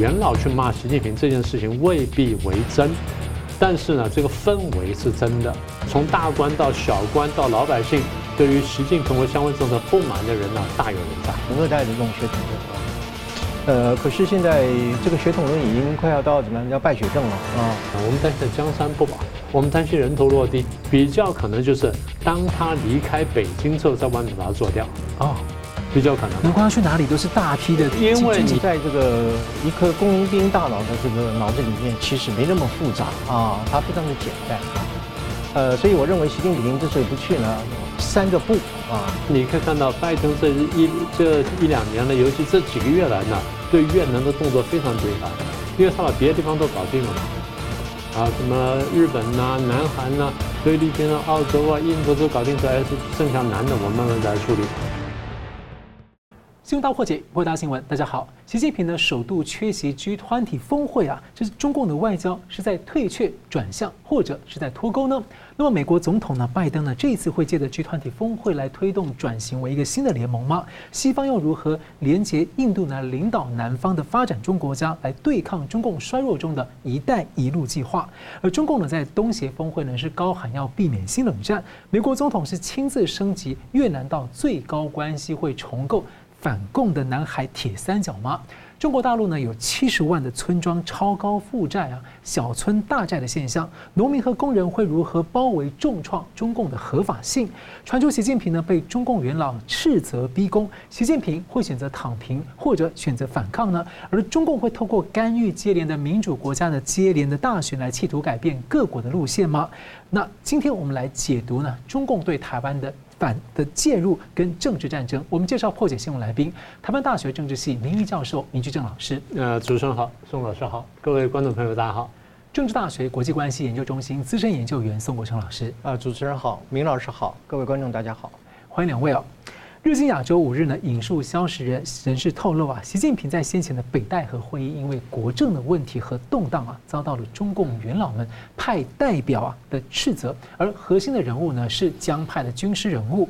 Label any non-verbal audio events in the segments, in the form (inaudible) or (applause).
元老去骂习近平这件事情未必为真，但是呢，这个氛围是真的。从大官到小官到老百姓，对于习近平和相关政策不满的人呢，大有人在。红二代的这种血统论，呃，可是现在这个血统论已经快要到怎么样，要败血症了啊！我们担心江山不保，我们担心人头落地，比较可能就是当他离开北京之后，在外面把他做掉啊。比较可能，不管去哪里都是大批的，因为你在这个一颗工农兵大脑的这个脑子里面，其实没那么复杂啊，它非常的简单。呃，所以我认为习近平之所以不去呢，三个不啊，你可以看到拜登这一这一两年呢，尤其这几个月来呢，对越南的动作非常频繁，因为他把别的地方都搞定了嘛，啊，什么日本呐、啊、南韩呐、啊、菲律宾啊、澳洲啊、印度都搞定出来，是剩下南的，我慢慢来处理。新闻大破解，播大新闻。大家好，习近平呢首度缺席 G20 峰会啊，这是中共的外交是在退却、转向，或者是在脱钩呢？那么美国总统呢拜登呢这一次会借着 G20 峰会来推动转型为一个新的联盟吗？西方又如何连接印度呢领导南方的发展中国家来对抗中共衰弱中的一带一路计划？而中共呢在东协峰会呢是高喊要避免新冷战，美国总统是亲自升级越南到最高关系会重构。反共的南海铁三角吗？中国大陆呢有七十万的村庄超高负债啊，小村大寨的现象，农民和工人会如何包围重创中共的合法性？传出习近平呢被中共元老斥责逼宫，习近平会选择躺平或者选择反抗呢？而中共会透过干预接连的民主国家的接连的大选来企图改变各国的路线吗？那今天我们来解读呢中共对台湾的。反的介入跟政治战争，我们介绍破解新闻来宾，台湾大学政治系名誉教授明居正老师。呃，主持人好，宋老师好，各位观众朋友大家好。政治大学国际关系研究中心资深研究员宋国成老师。啊，主持人好，明老师好，各位观众大家好，欢迎两位哦。日经亚洲五日呢引述消息人人士透露啊，习近平在先前的北戴河会议，因为国政的问题和动荡啊，遭到了中共元老们派代表啊的斥责，而核心的人物呢是江派的军师人物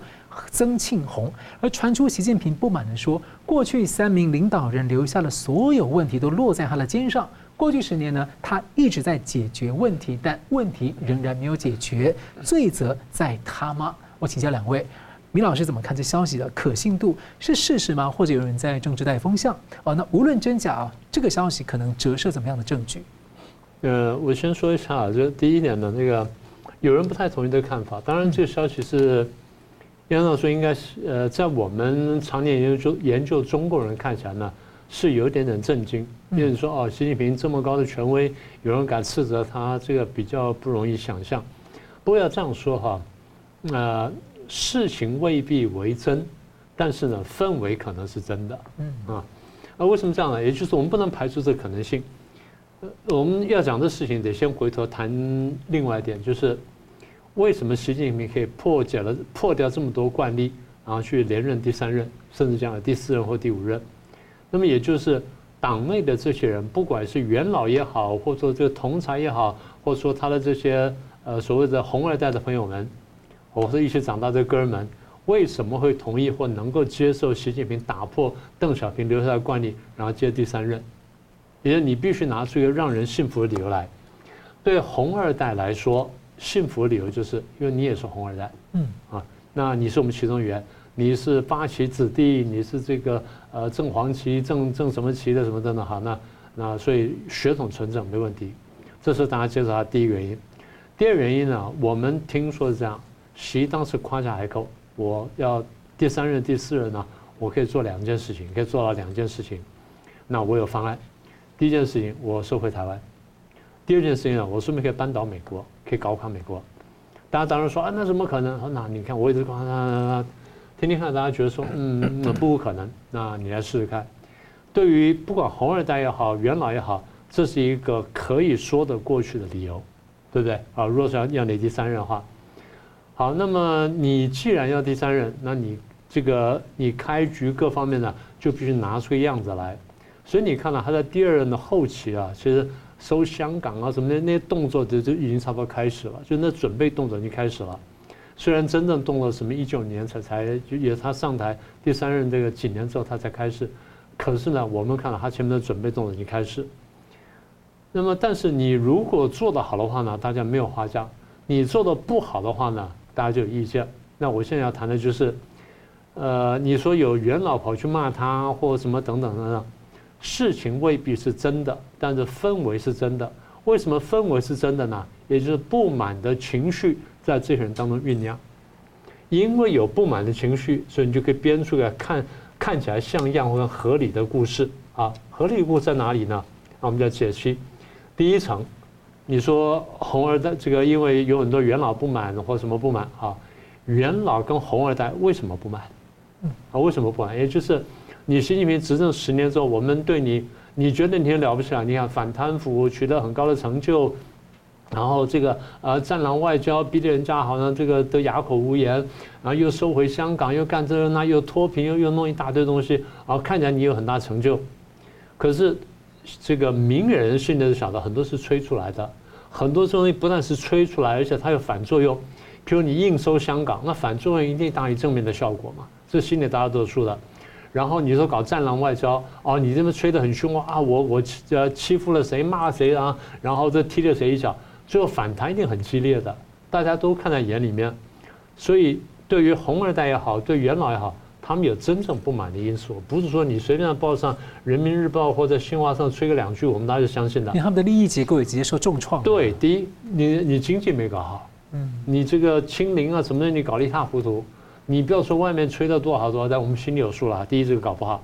曾庆红，而传出习近平不满地说，过去三名领导人留下的所有问题都落在他的肩上，过去十年呢，他一直在解决问题，但问题仍然没有解决，罪责在他吗？我请教两位。明老师怎么看这消息的可信度是事实吗？或者有人在政治带风向？哦，那无论真假啊，这个消息可能折射怎么样的证据？呃，我先说一下啊，就第一点呢，那个有人不太同意这个看法。当然，这个消息是，杨老师应该是呃，在我们常年研究研究中国人看起来呢，是有一点点震惊。因为说哦，习近平这么高的权威，有人敢斥责他，这个比较不容易想象。不过要这样说哈，呃。事情未必为真，但是呢，氛围可能是真的。嗯啊，那为什么这样呢？也就是我们不能排除这个可能性。呃，我们要讲的事情，得先回头谈另外一点，就是为什么习近平可以破解了破掉这么多惯例，然后去连任第三任，甚至将来第四任或第五任。那么也就是党内的这些人，不管是元老也好，或者说这个同才也好，或者说他的这些呃所谓的红二代的朋友们。我是一起长大的哥们，为什么会同意或能够接受习近平打破邓小平留下的惯例，然后接第三任？也就是你必须拿出一个让人信服的理由来。对红二代来说，信服的理由就是因为你也是红二代，嗯啊，那你是我们其中一员，你是八旗子弟，你是这个呃正黄旗、正正什么旗的什么等等，好，那那所以血统纯正没问题，这是大家接受他第一个原因。第二原因呢，我们听说是这样。习当时夸下海口，我要第三任、第四任呢，我可以做两件事情，可以做到两件事情。那我有方案。第一件事情，我收回台湾；第二件事情呢，我顺便可以扳倒美国，可以搞垮美国。大家当然说啊，那怎么可能？那你看，我一直夸他，听听看，大家觉得说，嗯，那不可能。那你来试试看。对于不管红二代也好，元老也好，这是一个可以说得过去的理由，对不对？啊，如果说要你第三任的话。好，那么你既然要第三任，那你这个你开局各方面呢，就必须拿出个样子来。所以你看到他在第二任的后期啊，其实收香港啊什么的那些动作就就已经差不多开始了，就那准备动作已经开始了。虽然真正动了什么一九年才才就也他上台第三任这个几年之后他才开始，可是呢，我们看到他前面的准备动作已经开始。那么，但是你如果做得好的话呢，大家没有话讲；你做得不好的话呢，大家就有意见。那我现在要谈的就是，呃，你说有元老跑去骂他或者什么等等等等，事情未必是真的，但是氛围是真的。为什么氛围是真的呢？也就是不满的情绪在这些人当中酝酿。因为有不满的情绪，所以你就可以编出来看。看起来像样或者合理的故事啊，合理的故事在哪里呢？那我们就要解析。第一层，你说红二代这个，因为有很多元老不满或什么不满啊，元老跟红二代为什么不满？啊，为什么不满？也就是你习近平执政十年之后，我们对你，你觉得你很了不起啊？你看反贪腐取得很高的成就。然后这个呃战狼外交逼得人家好像这个都哑口无言，然后又收回香港，又干这个那，又脱贫，又又弄一大堆东西，然后看起来你有很大成就，可是这个名人心里都晓得很多是吹出来的，很多东西不但是吹出来，而且它有反作用。比如你硬收香港，那反作用一定大于正面的效果嘛，这心里大家都是说的。然后你说搞战狼外交，哦，你这么吹得很凶啊，我我呃欺负了谁，骂谁啊，然后这踢了谁一脚。最后反弹一定很激烈的，大家都看在眼里面，所以对于红二代也好，对元老也好，他们有真正不满的因素，不是说你随便在报上《人民日报》或者新华上吹个两句，我们大家就相信的。因为他们的利益结构也直接受重创。对，第一，你你经济没搞好，嗯，你这个清零啊什么的，你搞得一塌糊涂，你不要说外面吹的多好多好，但我们心里有数了。第一，这个搞不好；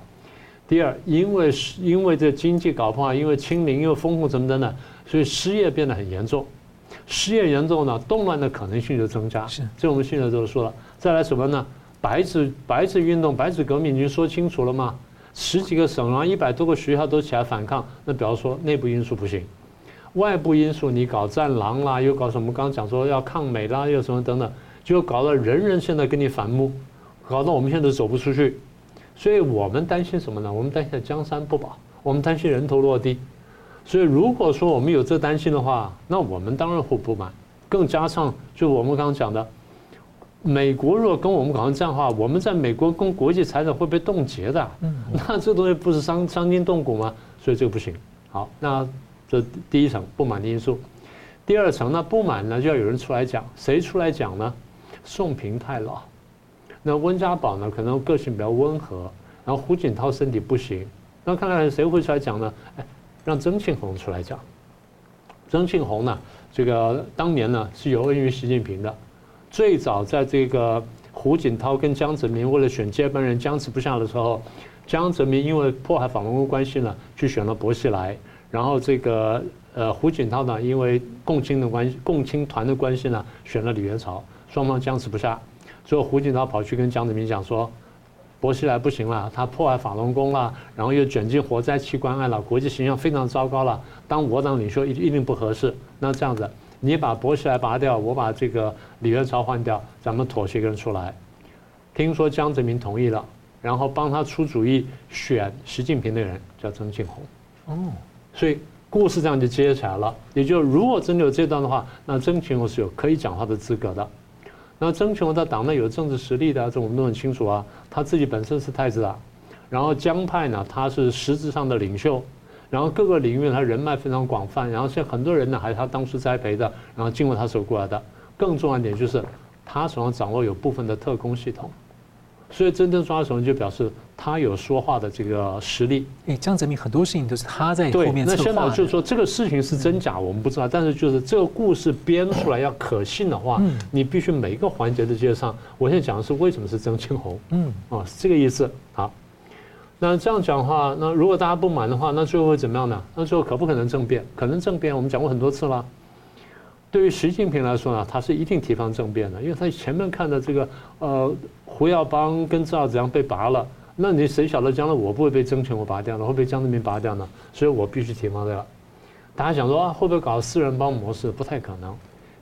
第二，因为是因为这经济搞不好，因为清零又封控什么的呢，所以失业变得很严重。失业严重呢，动乱的可能性就增加。是，这我们现在都说了。再来什么呢？白纸白纸运动、白纸革命已经说清楚了嘛？十几个省，然后一百多个学校都起来反抗。那比方说内部因素不行，外部因素你搞战狼啦，又搞什么？刚讲说要抗美啦，又什么等等，就搞得人人现在跟你反目，搞得我们现在都走不出去。所以我们担心什么呢？我们担心江山不保，我们担心人头落地。所以，如果说我们有这担心的话，那我们当然会不满。更加上，就我们刚刚讲的，美国若跟我们搞成这样的话，我们在美国跟国际财产会被冻结的。(laughs) 那这东西不是伤伤筋动骨吗？所以这个不行。好，那这第一层不满的因素。第二层呢，不满呢就要有人出来讲。谁出来讲呢？宋平太老。那温家宝呢，可能个性比较温和。然后胡锦涛身体不行。那看看谁会出来讲呢？哎。让曾庆红出来讲。曾庆红呢，这个当年呢是有恩于习近平的。最早在这个胡锦涛跟江泽民为了选接班人僵持不下的时候，江泽民因为迫害法轮功关系呢，去选了薄熙来。然后这个呃胡锦涛呢，因为共青的关系，共青团的关系呢，选了李元朝。双方僵持不下，最后胡锦涛跑去跟江泽民讲说。薄熙来不行了，他破坏法轮功了，然后又卷进活灾器官案了，国际形象非常糟糕了。当我党领袖一一定不合适。那这样子，你把薄熙来拔掉，我把这个李元朝换掉，咱们妥协一个人出来。听说江泽民同意了，然后帮他出主意选习近平的人叫曾庆红。哦，所以故事这样就接起来了。也就如果真的有这段的话，那曾庆红是有可以讲话的资格的。那曾庆红在党内有政治实力的，这我们都很清楚啊。他自己本身是太子党，然后江派呢，他是实质上的领袖，然后各个领域他人脉非常广泛，然后现在很多人呢还是他当初栽培的，然后经过他手过来的。更重要一点就是，他手上掌握有部分的特工系统。所以真正抓手就表示他有说话的这个实力。哎，江泽民很多事情都是他在后面。那现在就是说这个事情是真假我们不知道，但是就是这个故事编出来要可信的话，你必须每一个环节都接上。我现在讲的是为什么是曾庆红，嗯，哦，是这个意思。那这样讲话，那如果大家不满的话，那最后会怎么样呢？那最后可不可能政变？可能政变，我们讲过很多次了。对于习近平来说呢，他是一定提防政变的，因为他前面看的这个呃。胡耀邦跟赵紫阳被拔了，那你谁晓得将来我不会被曾庆红拔掉呢？会被江泽民拔掉呢？所以我必须提防这个。大家想说啊，会不会搞四人帮模式？不太可能，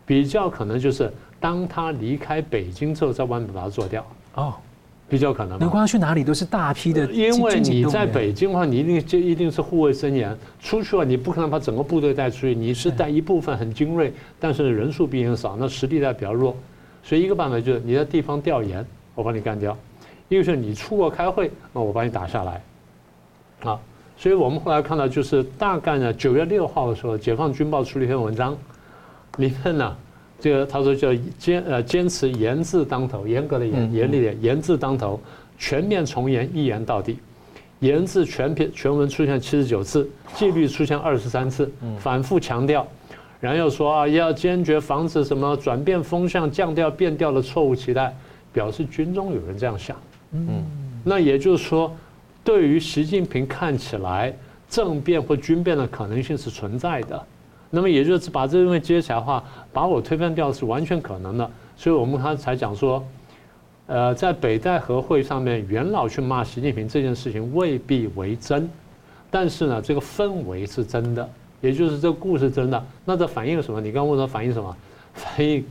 比较可能就是当他离开北京之后，在外面把他做掉。哦，比较可能。不管他去哪里都是大批的。因为你在北京的话，你一定就一定是护卫森严。出去了，你不可能把整个部队带出去，你是带一部分很精锐，但是人数毕竟少，那实力在比较弱。所以一个办法就是你在地方调研。我把你干掉，一个是你出国开会，那我把你打下来。啊，所以我们后来看到，就是大概呢九月六号的时候，《解放军报》出了一篇文章，里面呢，这个他说叫坚呃坚持严字当头，严格的严严厉的，严字当头，全面从严，一严到底。严字全篇全文出现七十九次，纪律出现二十三次，反复强调，然后又说啊，要坚决防止什么转变风向、降调变调的错误期待，表示军中有人这样想。嗯，那也就是说，对于习近平看起来政变或军变的可能性是存在的。那么也就是把这东西接起来的话，把我推翻掉是完全可能的。所以我们刚才讲说。呃，在北戴河会上面，元老去骂习近平这件事情未必为真，但是呢，这个氛围是真的，也就是这个故事真的。那这反映什么？你刚问他反映什么？反映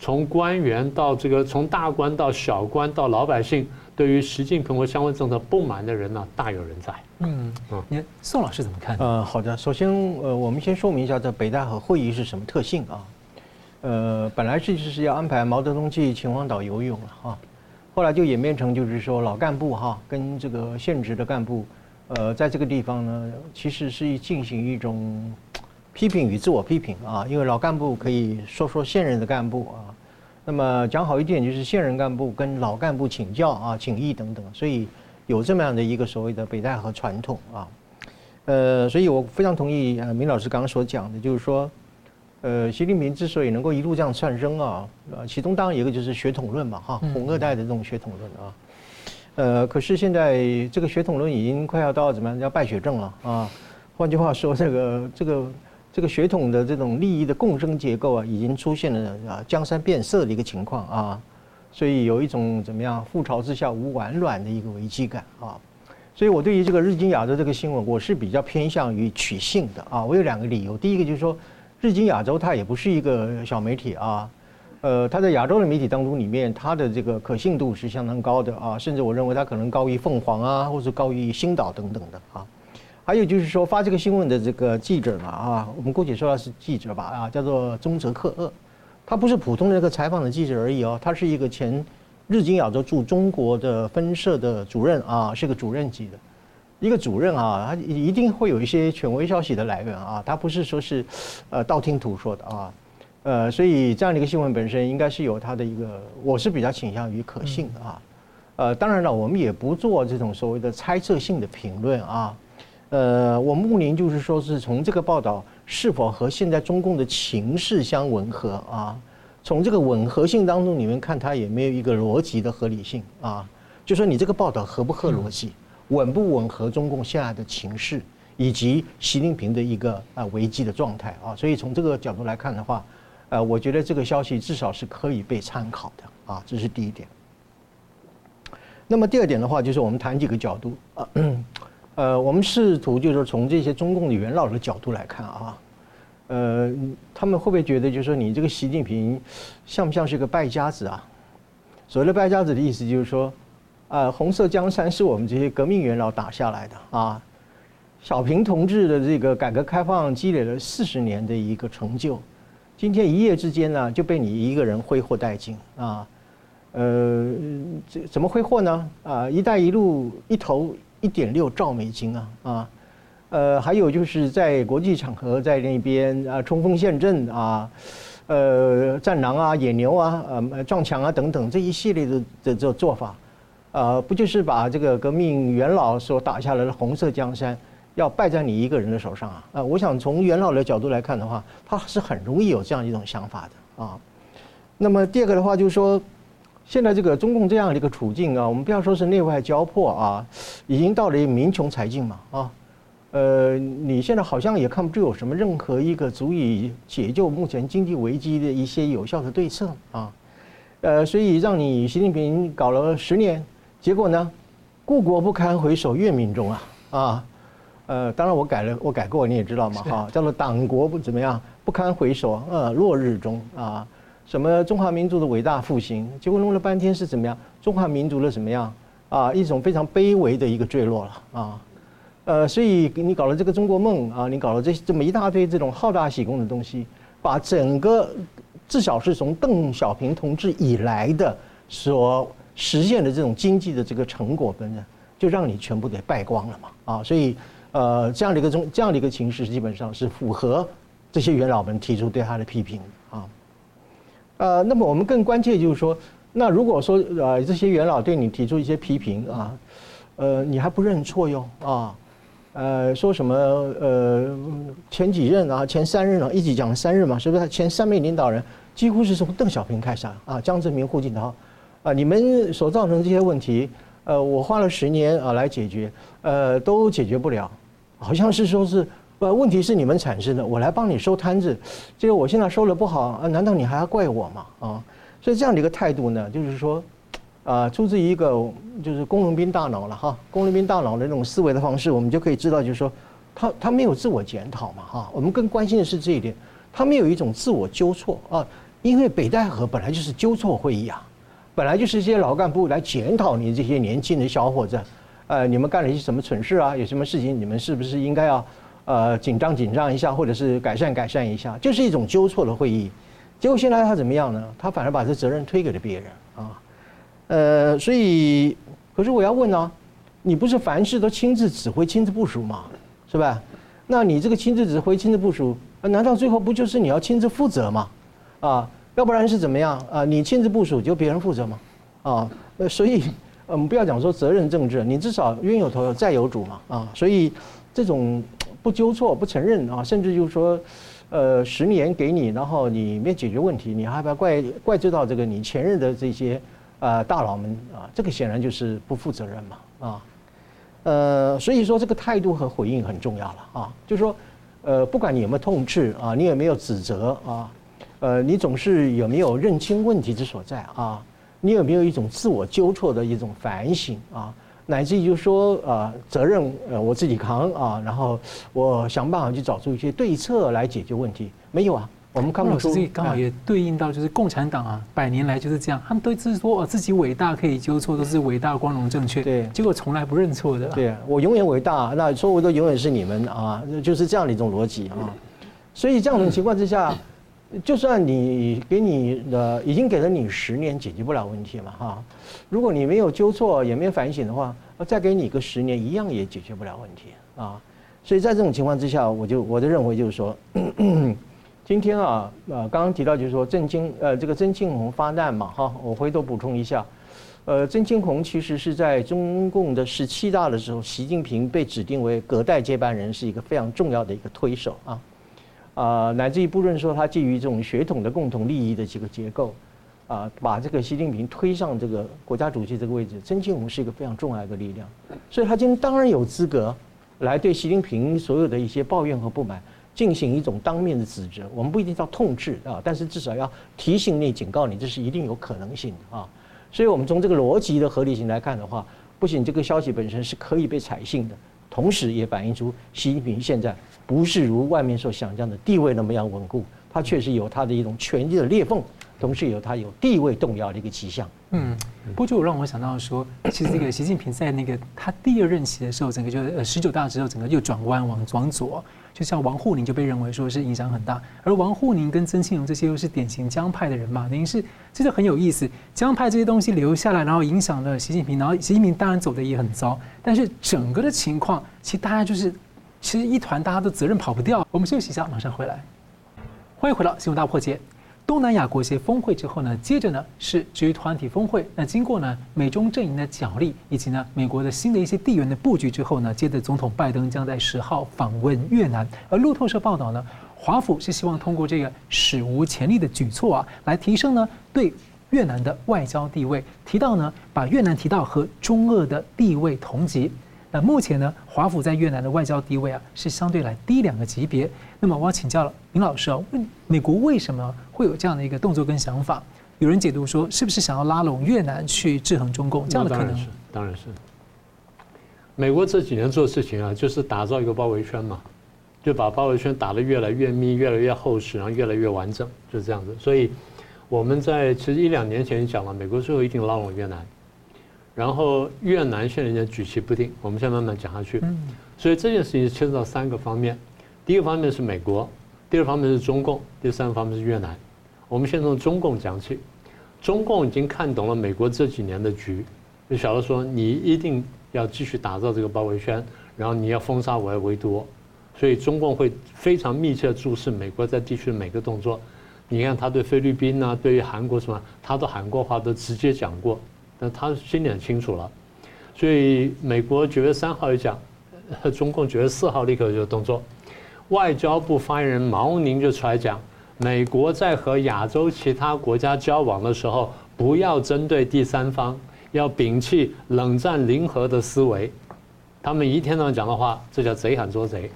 从官员到这个，从大官到小官到老百姓，对于习近平和相关政策不满的人呢，大有人在。嗯嗯，你宋老师怎么看？呃，好的，首先呃，我们先说明一下这北戴河会议是什么特性啊？呃，本来是就是要安排毛泽东去秦皇岛游泳了哈。后来就演变成，就是说老干部哈跟这个现职的干部，呃，在这个地方呢，其实是进行一种 (tsk) 批评与自我批评啊。因为老干部可以说说现任的干部啊，那么讲好一点就是现任干部跟老干部请教啊、请益等等，所以有这么样的一个所谓的北戴河传统啊。呃，所以我非常同意啊，明老师刚刚所讲的，就是说。呃，习近平之所以能够一路这样窜升啊，呃，其中当然一个就是血统论嘛，哈，红二代的这种血统论啊，呃，可是现在这个血统论已经快要到怎么样，要败血症了啊。换句话说，这个这个这个血统的这种利益的共生结构啊，已经出现了啊江山变色的一个情况啊，所以有一种怎么样覆巢之下无完卵的一个危机感啊。所以我对于这个日经亚洲这个新闻，我是比较偏向于取信的啊。我有两个理由，第一个就是说。日经亚洲它也不是一个小媒体啊，呃，它在亚洲的媒体当中里面，它的这个可信度是相当高的啊，甚至我认为它可能高于凤凰啊，或者高于星岛等等的啊。还有就是说发这个新闻的这个记者嘛啊，我们姑且说他是记者吧啊，叫做中泽克二，他不是普通的那个采访的记者而已哦，他是一个前日经亚洲驻中国的分社的主任啊，是个主任级的。一个主任啊，他一定会有一些权威消息的来源啊，他不是说是，呃，道听途说的啊，呃，所以这样的一个新闻本身应该是有他的一个，我是比较倾向于可信的啊，呃，当然了，我们也不做这种所谓的猜测性的评论啊，呃，我们目的就是说是从这个报道是否和现在中共的情势相吻合啊，从这个吻合性当中，你们看它有没有一个逻辑的合理性啊，就说你这个报道合不合逻辑？吻不吻合中共现在的情势，以及习近平的一个啊危机的状态啊，所以从这个角度来看的话，呃，我觉得这个消息至少是可以被参考的啊，这是第一点。那么第二点的话，就是我们谈几个角度啊，呃，我们试图就是从这些中共的元老的角度来看啊，呃，他们会不会觉得就是说你这个习近平像不像是个败家子啊？所谓的败家子的意思就是说。呃，红色江山是我们这些革命元老打下来的啊。小平同志的这个改革开放积累了四十年的一个成就，今天一夜之间呢就被你一个人挥霍殆尽啊。呃，这怎么挥霍呢？啊，一带一路一投一点六兆美金啊啊。呃，还有就是在国际场合在那边啊冲锋陷阵啊，呃，战狼啊、野牛啊、呃撞墙啊等等这一系列的的这做法。呃，不就是把这个革命元老所打下来的红色江山，要败在你一个人的手上啊？呃，我想从元老的角度来看的话，他是很容易有这样一种想法的啊。那么第二个的话，就是说，现在这个中共这样的一个处境啊，我们不要说是内外交迫啊，已经到了民穷财尽嘛啊。呃，你现在好像也看不出有什么任何一个足以解救目前经济危机的一些有效的对策啊。呃，所以让你习近平搞了十年。结果呢，故国不堪回首月明中啊啊，呃，当然我改了，我改过你也知道嘛哈，叫做党国不怎么样，不堪回首，呃，落日中啊，什么中华民族的伟大复兴，结果弄了半天是怎么样？中华民族的怎么样啊？一种非常卑微的一个坠落了啊，呃，所以你搞了这个中国梦啊，你搞了这这么一大堆这种好大喜功的东西，把整个至少是从邓小平同志以来的所实现的这种经济的这个成果本身，就让你全部给败光了嘛啊，所以呃这样的一个中这样的一个情势基本上是符合这些元老们提出对他的批评。呃，那么我们更关切就是说，那如果说呃这些元老对你提出一些批评啊，呃你还不认错哟啊，呃说什么呃前几任啊前三任啊一起讲了三任嘛，是不是前三位领导人几乎是从邓小平开始啊，江泽民、胡锦涛啊，你们所造成的这些问题，呃我花了十年啊来解决，呃都解决不了，好像是说是。不，问题是你们产生的，我来帮你收摊子，这个我现在收的不好啊，难道你还要怪我吗？啊，所以这样的一个态度呢，就是说，啊，出自于一个就是工农兵大脑了哈，工农兵大脑的那种思维的方式，我们就可以知道，就是说，他他没有自我检讨嘛哈，我们更关心的是这一点，他没有一种自我纠错啊，因为北戴河本来就是纠错会议啊，本来就是这些老干部来检讨你这些年轻的小伙子，呃，你们干了一些什么蠢事啊？有什么事情你们是不是应该要？呃，紧张紧张一下，或者是改善改善一下，就是一种纠错的会议。结果现在他怎么样呢？他反而把这责任推给了别人啊。呃，所以，可是我要问呢、你不是凡事都亲自指挥、亲自部署吗？是吧？那你这个亲自指挥、亲自部署，难道最后不就是你要亲自负责吗？啊，要不然是怎么样啊？你亲自部署就别人负责吗？啊，呃，所以我们不要讲说责任政治，你至少冤有头债有主嘛啊。所以这种。不纠错，不承认啊，甚至就是说，呃，十年给你，然后你没解决问题，你还要怪怪罪到这个你前任的这些呃大佬们啊，这个显然就是不负责任嘛啊，呃，所以说这个态度和回应很重要了啊，就是说，呃，不管你有没有痛斥啊，你有没有指责啊，呃，你总是有没有认清问题之所在啊，你有没有一种自我纠错的一种反省啊？乃至于就是说，呃，责任呃我自己扛啊，然后我想办法去找出一些对策来解决问题。没有啊，我们看不出。这刚好也对应到就是共产党啊，百年来就是这样，他们都是说自己伟大可以纠错，都是伟大光荣正确。对，结果从来不认错的。对，我永远伟大，那错误都永远是你们啊，就是这样的一种逻辑啊。所以这样的情况之下。就算你给你的已经给了你十年，解决不了问题嘛哈。如果你没有纠错，也没有反省的话，再给你个十年，一样也解决不了问题啊。所以在这种情况之下，我就我的认为就是说，(clears throat) 今天啊，呃，刚刚提到就是说郑经呃这个曾庆红发难嘛哈，我回头补充一下，呃，曾庆红其实是在中共的十七大的时候，习近平被指定为隔代接班人，是一个非常重要的一个推手啊。啊、乃至于不论说他基于这种血统的共同利益的这个结构，啊、把这个习近平推上这个国家主席这个位置，曾庆红是一个非常重要的力量，所以他今天当然有资格来对习近平所有的一些抱怨和不满进行一种当面的指责。我们不一定叫痛斥啊，但是至少要提醒你、警告你，这是一定有可能性的啊。所以我们从这个逻辑的合理性来看的话，不仅这个消息本身是可以被采信的，同时也反映出习近平现在。不是如外面所想象的地位那么样稳固，他确实有他的一种权力的裂缝，同时有他有地位动摇的一个迹象。嗯，不过就让我想到说，其实这个习近平在那个他第二任期的时候，整个就呃十九大之后，整个又转弯往往左，就像王沪宁就被认为说是影响很大，而王沪宁跟曾庆荣这些又是典型江派的人嘛，等于是这就很有意思，江派这些东西留下来，然后影响了习近平，然后习近平当然走的也很糟，但是整个的情况其实大家就是。其实一团大家的责任跑不掉。我们休息一下，马上回来。欢迎回到新闻大破解。东南亚国协峰会之后呢，接着呢是 G 团体峰会。那经过呢美中阵营的角力，以及呢美国的新的一些地缘的布局之后呢，接着总统拜登将在十号访问越南。而路透社报道呢，华府是希望通过这个史无前例的举措啊，来提升呢对越南的外交地位。提到呢，把越南提到和中俄的地位同级。那目前呢，华府在越南的外交地位啊，是相对来低两个级别。那么我要请教了林老师啊，问美国为什么会有这样的一个动作跟想法？有人解读说，是不是想要拉拢越南去制衡中共？这样的可能？当然是，当然是。美国这几年做事情啊，就是打造一个包围圈嘛，就把包围圈打得越来越密、越来越厚实，然后越来越完整，就是这样子。所以我们在其实一两年前讲了，美国最后一定拉拢越南。然后越南现在人家举棋不定，我们现在慢慢讲下去。所以这件事情牵涉到三个方面，第一个方面是美国，第二方面是中共，第三个方面是越南。我们先从中共讲起，中共已经看懂了美国这几年的局，就晓得说你一定要继续打造这个包围圈，然后你要封杀我，要围堵我，所以中共会非常密切注视美国在地区的每个动作。你看他对菲律宾啊，对于韩国什么，他都韩国话，都直接讲过，那他心里很清楚了。所以美国九月三号一讲，中共九月四号立刻就动作。外交部发言人毛宁就出来讲，美国在和亚洲其他国家交往的时候，不要针对第三方，要摒弃冷战零和的思维。他们一天到晚讲的话，这叫贼喊捉贼。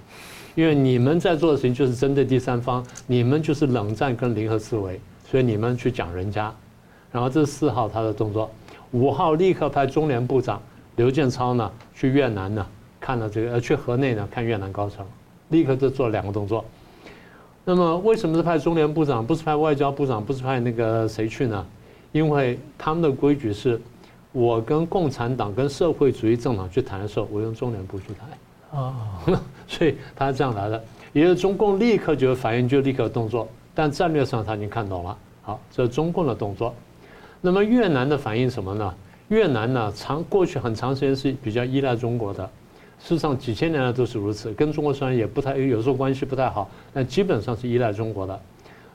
因为你们在做的事情就是针对第三方，你们就是冷战跟零和思维，所以你们去讲人家。然后这是四号他的动作，五号立刻派中联部长刘建超呢去越南呢看了这个，呃去河内呢看越南高层。立刻就做了两个动作。那么为什么是派中联部长，不是派外交部长，不是派那个谁去呢？因为他们的规矩是，我跟共产党、跟社会主义政党去谈的时候，我用中联部去谈。啊，(laughs) 所以他是这样来的。也就是中共立刻就有反应，就立刻动作。但战略上他已经看懂了。好，这是中共的动作。那么越南的反应什么呢？越南呢，长过去很长时间是比较依赖中国的。事实上，几千年来都是如此。跟中国虽然也不太，有时候关系不太好，但基本上是依赖中国的。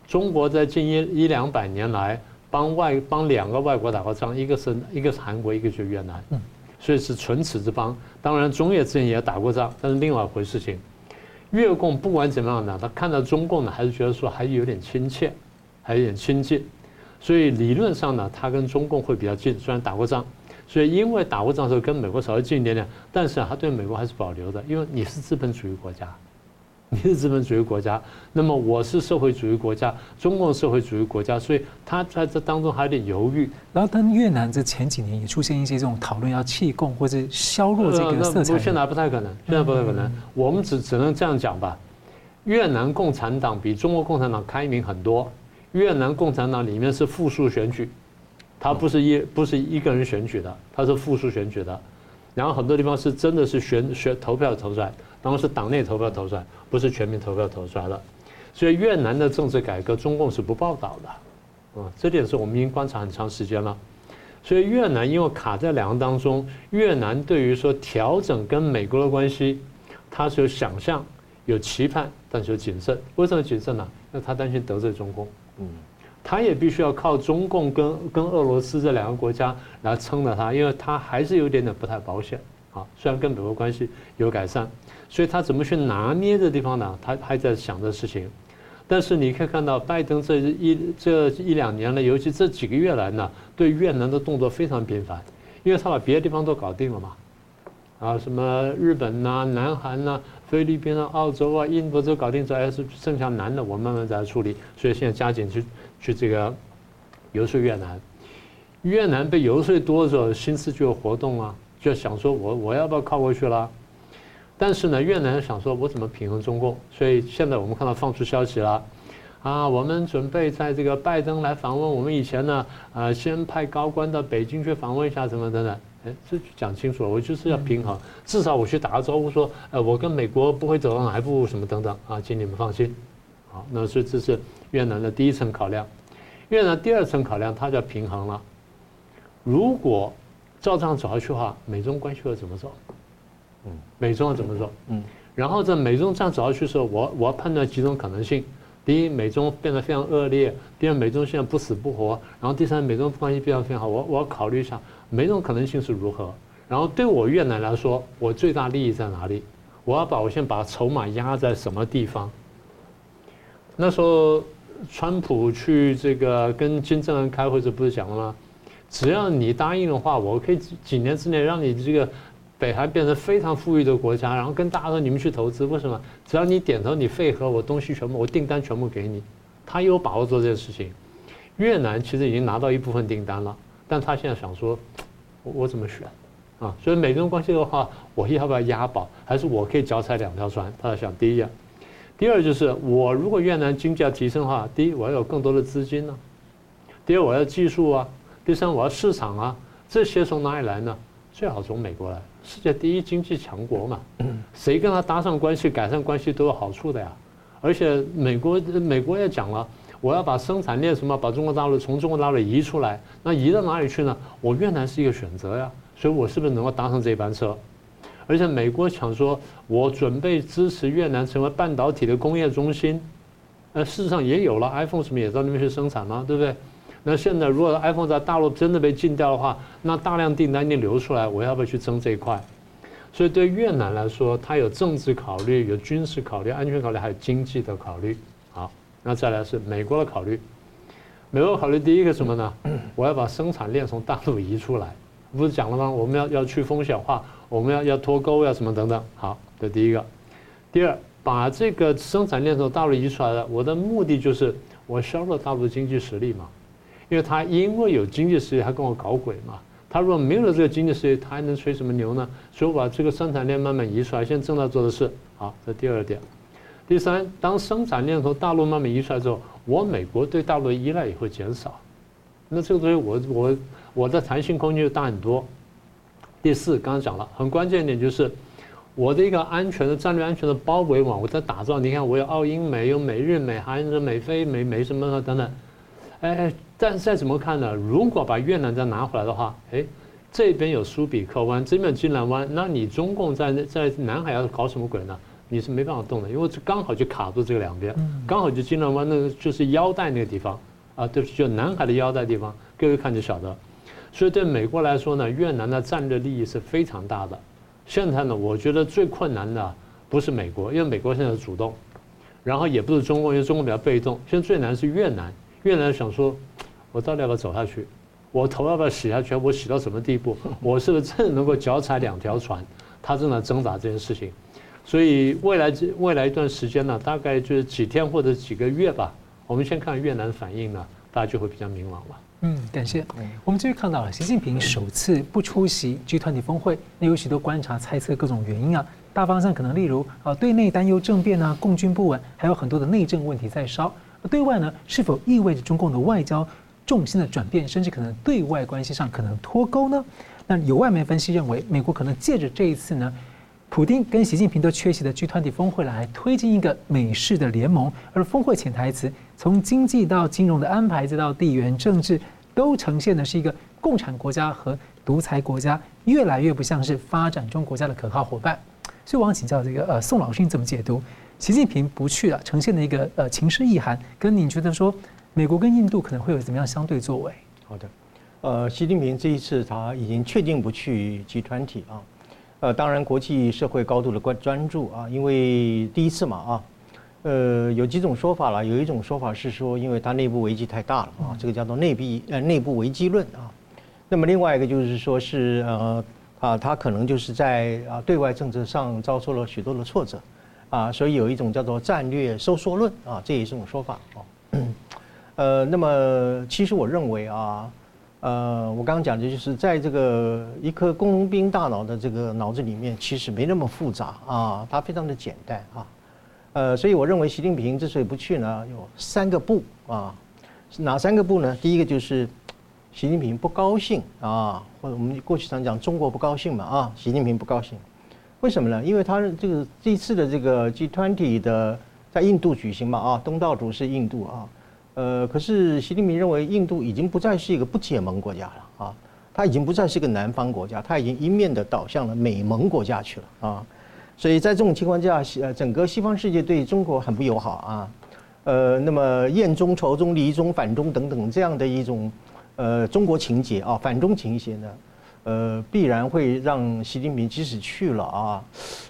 中国在近一一两百年来帮外帮两个外国打过仗，一个是一个是韩国，一个就是越南，所以是唇齿之邦。当然，中越之间也打过仗，但是另外一回事情。越共不管怎么样呢，他看到中共呢，还是觉得说还有点亲切，还有点亲近，所以理论上呢，他跟中共会比较近，虽然打过仗。所以，因为打过仗的时候跟美国稍微近一点点，但是啊，他对美国还是保留的，因为你是资本主义国家，你是资本主义国家，那么我是社会主义国家，中共社会主义国家，所以他在这当中还有点犹豫。然后，但越南这前几年也出现一些这种讨论，要弃共或者削弱这个色彩。现在不太可能，现在不太可能。我们只只能这样讲吧。越南共产党比中国共产党开明很多，越南共产党里面是复数选举。他不是一不是一个人选举的，他是复数选举的，然后很多地方是真的是选选投票投出来，当然是党内投票投出来，不是全民投票投出来的。所以越南的政治改革，中共是不报道的，啊，这点是我们已经观察很长时间了。所以越南因为卡在两个当中，越南对于说调整跟美国的关系，他是有想象、有期盼，但是有谨慎。为什么谨慎呢？因为他担心得罪中共，嗯。他也必须要靠中共跟跟俄罗斯这两个国家来撑着他，因为他还是有点点不太保险啊。虽然跟美国关系有改善，所以他怎么去拿捏这地方呢？他还在想这事情。但是你可以看到，拜登这一这一两年了，尤其这几个月来呢，对越南的动作非常频繁，因为他把别的地方都搞定了嘛，啊，什么日本呐、南韩呐、菲律宾啊、澳洲啊、印度都搞定之后，还是剩下南的，我慢慢再处理。所以现在加紧去。去这个游说越南，越南被游说多的时候，心思就有活动啊，就想说我我要不要靠过去了？但是呢，越南想说我怎么平衡中共？所以现在我们看到放出消息了，啊，我们准备在这个拜登来访问，我们以前呢，呃，先派高官到北京去访问一下，什么等等，哎，这就讲清楚了，我就是要平衡，至少我去打个招呼说，呃，我跟美国不会走到哪一步，什么等等啊，请你们放心。好，那所以这是越南的第一层考量。越南第二层考量，它叫平衡了。如果照这样走下去的话，美中关系会怎么走？嗯，美中要怎么走？嗯，然后在美中这样走下去的时候，我我要判断几种可能性：第一，美中变得非常恶劣；第二，美中现在不死不活；然后第三，美中关系非常非常好。我我要考虑一下每种可能性是如何。然后对我越南来说，我最大利益在哪里？我要把我先把筹码压在什么地方？那时候，川普去这个跟金正恩开会时，不是讲了吗？只要你答应的话，我可以几年之内让你这个北韩变成非常富裕的国家，然后跟大家说你们去投资。为什么？只要你点头，你配合，我东西全部，我订单全部给你。他有把握做这件事情。越南其实已经拿到一部分订单了，但他现在想说，(tsk) 我我怎么选啊？所以美中关系的话，我要不要押宝，还是我可以脚踩两条船？他在想，第一啊。第二就是，我如果越南经济要提升的话，第一我要有更多的资金呢，第二我要技术啊，第三我要市场啊，这些从哪里来呢？最好从美国来，世界第一经济强国嘛，(clears throat) 谁跟他搭上关系、改善关系都有好处的呀。而且美国美国也讲了，我要把生产链什么把中国大陆从中国大陆移出来，那移到哪里去呢？我越南是一个选择呀。所以我是不是能够搭上这班车？而且美国想说，我准备支持越南成为半导体的工业中心，呃，事实上也有了，iPhone 什么也到那边去生产嘛，对不对？那现在如果 iPhone 在大陆真的被禁掉的话，那大量订单一定流出来，我要不要去争这一块？所以对越南来说，它有政治考虑，有军事考虑，安全考虑，还有经济的考虑。那再来是美国的考虑。美国考虑第一个什么呢？我要把生产链从大陆移出来，不是讲了吗？我们要要去风险化，我们要要脱钩，呀什么等等。好，这第一个。第二，把这个生产链从大陆移出来了，我的目的就是我削弱大陆的经济实力嘛。因为他因为有经济实力，他跟我搞鬼嘛。他如果没有了这个经济实力，他还能吹什么牛呢？所以我把这个生产链慢慢移出来，现在正在做的事。好，这第二点。第三，当生产链从大陆慢慢移出来之后，我美国对大陆的依赖也会减少。那这个东西我我我的弹性空间就大很多。第四，刚刚讲了，很关键一点就是我的一个安全的战略安全的包围网，我在打造。你看，我有澳英美，有美日美韩、美菲美美什么的等等。哎。但是再怎么看呢？如果把越南再拿回来的话，哎，这边有苏比克湾，这边有金兰湾，那你中共在在南海要搞什么鬼呢？你是没办法动的，因为这刚好就卡住这个两边，刚好就金兰湾那个就是腰带那个地方啊，对不起，就南海的腰带地方，各位看就晓得。所以对美国来说呢，越南的战略利益是非常大的。现在呢，我觉得最困难的不是美国，因为美国现在主动，然后也不是中国，因为中国比较被动。现在最难是越南，越南想说。我到底要不要走下去？我头要不要洗下去？我洗到什么地步？我是不是真的能够脚踩两条船？他正在挣扎这件事情，所以未来未来一段时间呢，大概就是几天或者几个月吧。我们先看越南反应呢，大家就会比较明朗了。嗯，感谢。我们继续看到了习近平首次不出席 G 团体峰会，那有许多观察猜测各种原因啊。大方向可能例如啊，对内担忧政变啊，共军不稳，还有很多的内政问题在烧。而对外呢，是否意味着中共的外交？重心的转变，甚至可能对外关系上可能脱钩呢？那有外媒分析认为，美国可能借着这一次呢，普丁跟习近平都缺席的 G 团体峰会来推进一个美式的联盟，而峰会潜台词从经济到金融的安排，再到地缘政治，都呈现的是一个共产国家和独裁国家越来越不像是发展中国家的可靠伙伴。所以我想请教这个呃宋老师，你怎么解读习近平不去了，呈现的一个呃情势意涵，跟你觉得说？美国跟印度可能会有怎么样相对作为？好的，呃，习近平这一次他已经确定不去集团体啊，呃，当然国际社会高度的关专注啊，因为第一次嘛啊，呃，有几种说法了，有一种说法是说，因为它内部危机太大了啊，这个叫做内壁呃内部危机论啊，那么另外一个就是说是呃啊，他可能就是在啊对外政策上遭受了许多的挫折啊，所以有一种叫做战略收缩论啊，这也是一种说法啊。(coughs) 呃，那么其实我认为啊，呃，我刚刚讲的就是在这个一颗工兵大脑的这个脑子里面，其实没那么复杂啊，它非常的简单啊，呃，所以我认为习近平之所以不去呢，有三个不啊，哪三个不呢？第一个就是习近平不高兴啊，或者我们过去常讲中国不高兴嘛啊，习近平不高兴，为什么呢？因为他这个这次的这个 G20 的在印度举行嘛啊，东道主是印度啊。呃，可是习近平认为印度已经不再是一个不结盟国家了啊，他已经不再是一个南方国家，他已经一面的倒向了美盟国家去了啊，所以在这种情况下，呃，整个西方世界对中国很不友好啊，呃，那么厌中仇中离中反中等等这样的一种呃中国情节啊，反中情节呢，呃，必然会让习近平即使去了啊，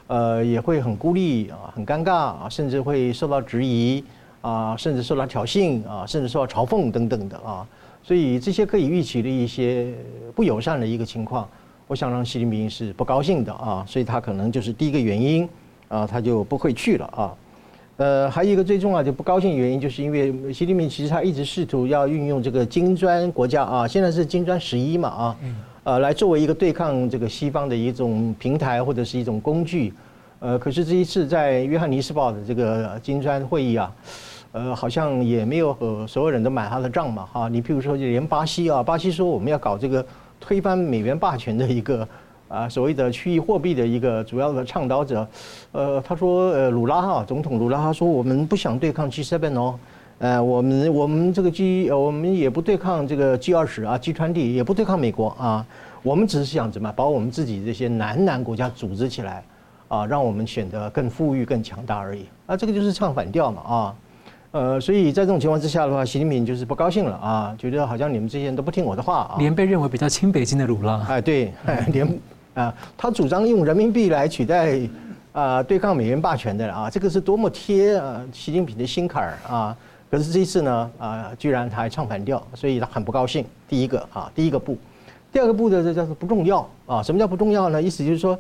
呃，也会很孤立啊，很尴尬啊，甚至会受到质疑。啊，甚至受到挑衅啊，甚至受到嘲讽等等的啊，所以这些可以预期的一些不友善的一个情况，我想让习近平是不高兴的啊，所以他可能就是第一个原因啊，他就不会去了啊。呃，还有一个最重要就不高兴的原因，就是因为习近平其实他一直试图要运用这个金砖国家啊，现在是金砖十一嘛啊，呃，来作为一个对抗这个西方的一种平台或者是一种工具。呃，可是这一次在约翰尼斯堡的这个金砖会议啊。呃，好像也没有呃所有人都买他的账嘛，哈。你譬如说，就连巴西啊，巴西说我们要搞这个推翻美元霸权的一个啊，所谓的区域货币的一个主要的倡导者，呃，他说，呃，鲁拉哈总统鲁拉他说我们不想对抗 G7 哦，呃，我们我们这个 G，我们也不对抗这个 G 二十啊，G20 也不对抗美国啊，我们只是想怎么把我们自己这些南南国家组织起来，啊，让我们显得更富裕、更强大而已。啊，这个就是唱反调嘛啊。呃，所以在这种情况之下的话，习近平就是不高兴了啊，觉得好像你们这些人都不听我的话啊。连被认为比较亲北京的鲁拉，哎，对，(laughs) 连啊，他主张用人民币来取代啊对抗美元霸权的啊，这个是多么贴啊习近平的心坎儿啊！可是这一次呢啊，居然他还唱反调，所以他很不高兴。第一个啊，第一个不，第二个不的这叫做不重要啊。什么叫不重要呢？意思就是说。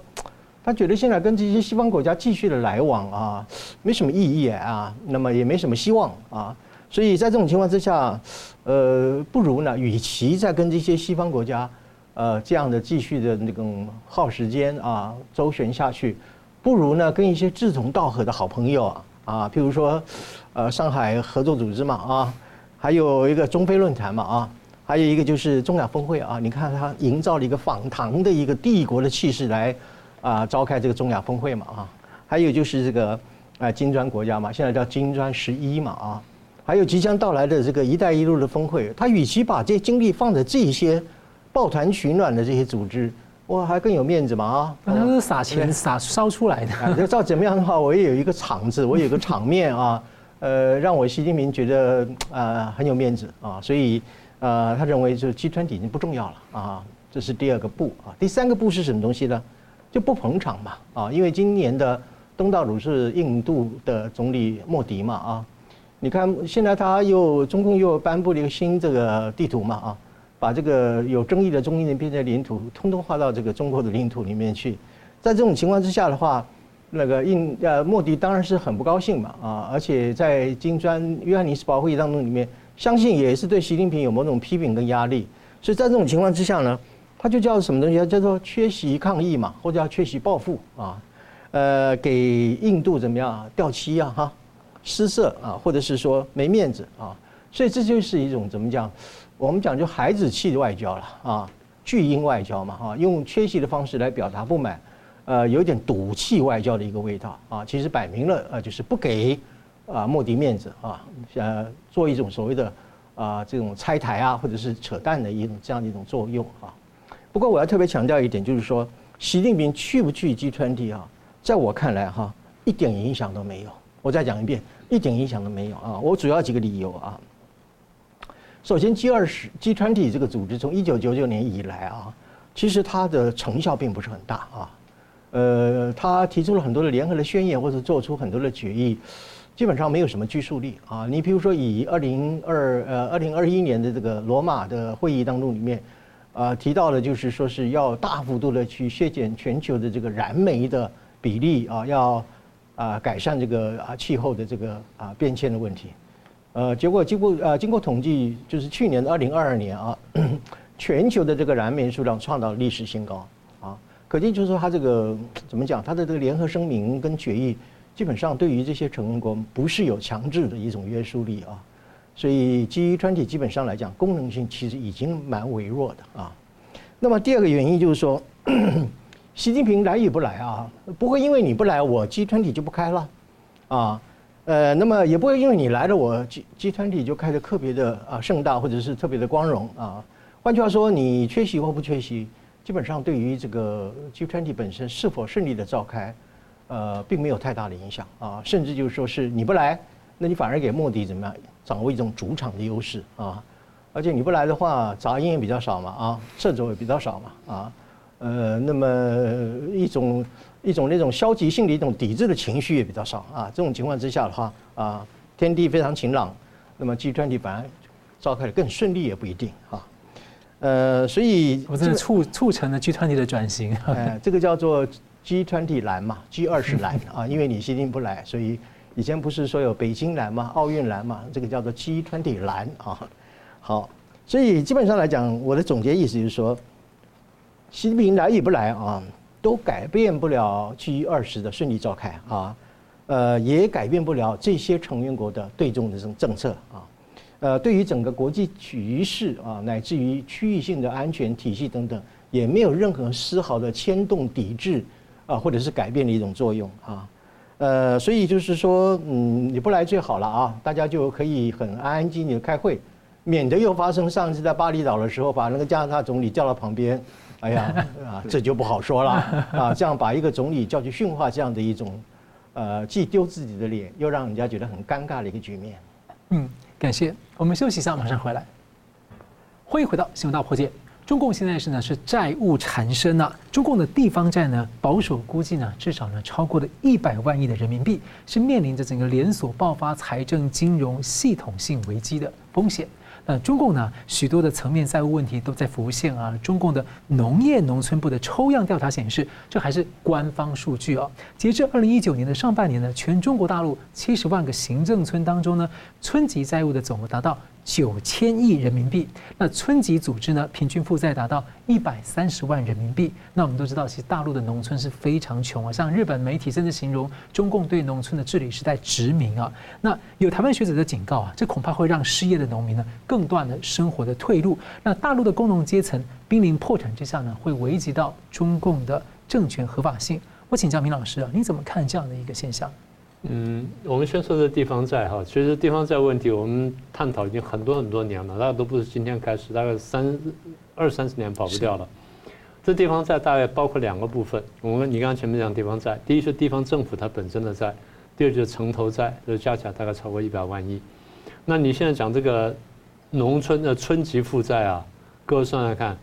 他觉得现在跟这些西方国家继续的来往啊，没什么意义啊，那么也没什么希望啊，所以在这种情况之下，呃，不如呢，与其再跟这些西方国家，呃，这样的继续的那种耗时间啊，周旋下去，不如呢，跟一些志同道合的好朋友啊，啊，譬如说，呃，上海合作组织嘛啊，还有一个中非论坛嘛啊，还有一个就是中亚峰会啊，你看他营造了一个访唐的一个帝国的气势来。啊，召开这个中亚峰会嘛啊，还有就是这个啊金砖国家嘛，现在叫金砖十一嘛啊，还有即将到来的这个“一带一路”的峰会，他与其把这些精力放在这些抱团取暖的这些组织，我，还更有面子嘛啊！那都是撒钱撒烧出来的。(laughs) 要照怎么样的话，我也有一个场子，我有一个场面啊，呃，让我习近平觉得啊很有面子啊，所以呃，他认为就是集团体已经不重要了啊，这是第二个步啊，第三个步是什么东西呢？就不捧场嘛啊，因为今年的东道主是印度的总理莫迪嘛啊，你看现在他又中共又颁布了一个新这个地图嘛啊，把这个有争议的中印边界领土通通划到这个中国的领土里面去，在这种情况之下的话，那个印呃莫迪当然是很不高兴嘛啊，而且在金砖约翰尼斯堡会议当中里面，相信也是对习近平有某种批评跟压力，所以在这种情况之下呢。他就叫什么东西？叫做缺席抗议嘛，或者叫缺席报复啊，呃，给印度怎么样掉漆啊哈，失色啊，或者是说没面子啊，所以这就是一种怎么讲？我们讲就孩子气的外交了啊，巨婴外交嘛啊，用缺席的方式来表达不满，呃，有点赌气外交的一个味道啊，其实摆明了呃，就是不给啊莫迪面子啊，呃，做一种所谓的啊这种拆台啊，或者是扯淡的一种这样的一种作用啊。不过我要特别强调一点，就是说，习近平去不去 G20 啊，在我看来哈，一点影响都没有。我再讲一遍，一点影响都没有啊。我主要几个理由啊。首先，G20、G20 这个组织从一九九九年以来啊，其实它的成效并不是很大啊。呃，他提出了很多的联合的宣言，或者做出很多的决议，基本上没有什么拘束力啊。你比如说，以二零二呃二零二一年的这个罗马的会议当中里面。啊，提到的就是说是要大幅度的去削减全球的这个燃煤的比例啊，要啊改善这个啊气候的这个啊变迁的问题。呃，结果经过呃经过统计，就是去年的二零二二年啊，(clears throat) 全球的这个燃煤数量创造历史新高啊，可见就是说它这个怎么讲，它的这个联合声明跟决议，基本上对于这些成员国不是有强制的一种约束力啊。所以，G20 基本上来讲，功能性其实已经蛮微弱的啊。那么第二个原因就是说，(coughs) 习近平来与不来啊，不会因为你不来，我 G20 就不开了啊。呃，那么也不会因为你来了，我 G G20 就开得特别的啊盛大，或者是特别的光荣啊。换句话说，你缺席或不缺席，基本上对于这个 G20 本身是否顺利的召开，呃，并没有太大的影响啊。甚至就是说是你不来，那你反而给莫迪怎么样？掌握一种主场的优势啊，而且你不来的话，杂音也比较少嘛啊，掣肘也比较少嘛啊，呃，那么一种一种那种消极性的一种抵制的情绪也比较少啊。这种情况之下的话啊，天地非常晴朗，那么 G20 反而召开的更顺利也不一定啊。呃，所以我真的促促成了 G20 的转型。哎，这个叫做 G20 蓝嘛，G 二十蓝啊，因为你习近平不来，所以。以前不是说有北京蓝吗？奥运蓝嘛，这个叫做 G20 蓝啊。好，所以基本上来讲，我的总结意思就是说，习近平来与不来啊，都改变不了 G20 的顺利召开啊，呃，也改变不了这些成员国的对中的这种政策啊，呃，对于整个国际局势啊，乃至于区域性的安全体系等等，也没有任何丝毫的牵动、抵制啊，或者是改变的一种作用啊。呃，所以就是说，嗯，你不来最好了啊，大家就可以很安安静静的开会，免得又发生上次在巴厘岛的时候，把那个加拿大总理叫到旁边，哎呀 (laughs) 啊，这就不好说了 (laughs) 啊，这样把一个总理叫去训话，这样的一种，呃，既丢自己的脸，又让人家觉得很尴尬的一个局面。嗯，感谢，我们休息一下，马上回来。欢迎回到《新闻大破解》。中共现在是呢是债务缠身呐，中共的地方债呢保守估计呢至少呢超过了一百万亿的人民币，是面临着整个连锁爆发财政金融系统性危机的风险。那中共呢，许多的层面债务问题都在浮现啊。中共的农业农村部的抽样调查显示，这还是官方数据啊。截至二零一九年的上半年呢，全中国大陆七十万个行政村当中呢，村级债务的总额达到九千亿人民币，那村级组织呢，平均负债达到一百三十万人民币。那我们都知道，其实大陆的农村是非常穷啊。像日本媒体甚至形容中共对农村的治理是在殖民啊。那有台湾学者的警告啊，这恐怕会让失业的农民呢，更断了生活的退路。那大陆的工农阶层濒临破产之下呢，会危及到中共的政权合法性。我请教明老师啊，你怎么看这样的一个现象？嗯，我们先说这地方债哈，其实地方债问题我们探讨已经很多很多年了，大概都不是今天开始，大概三二三十年跑不掉了。这地方债大概包括两个部分，我们你刚刚前面讲地方债，第一是地方政府它本身的债，第二就是城投债，就是加起来大概超过一百万亿。那你现在讲这个农村的村级负债啊，各位算算看，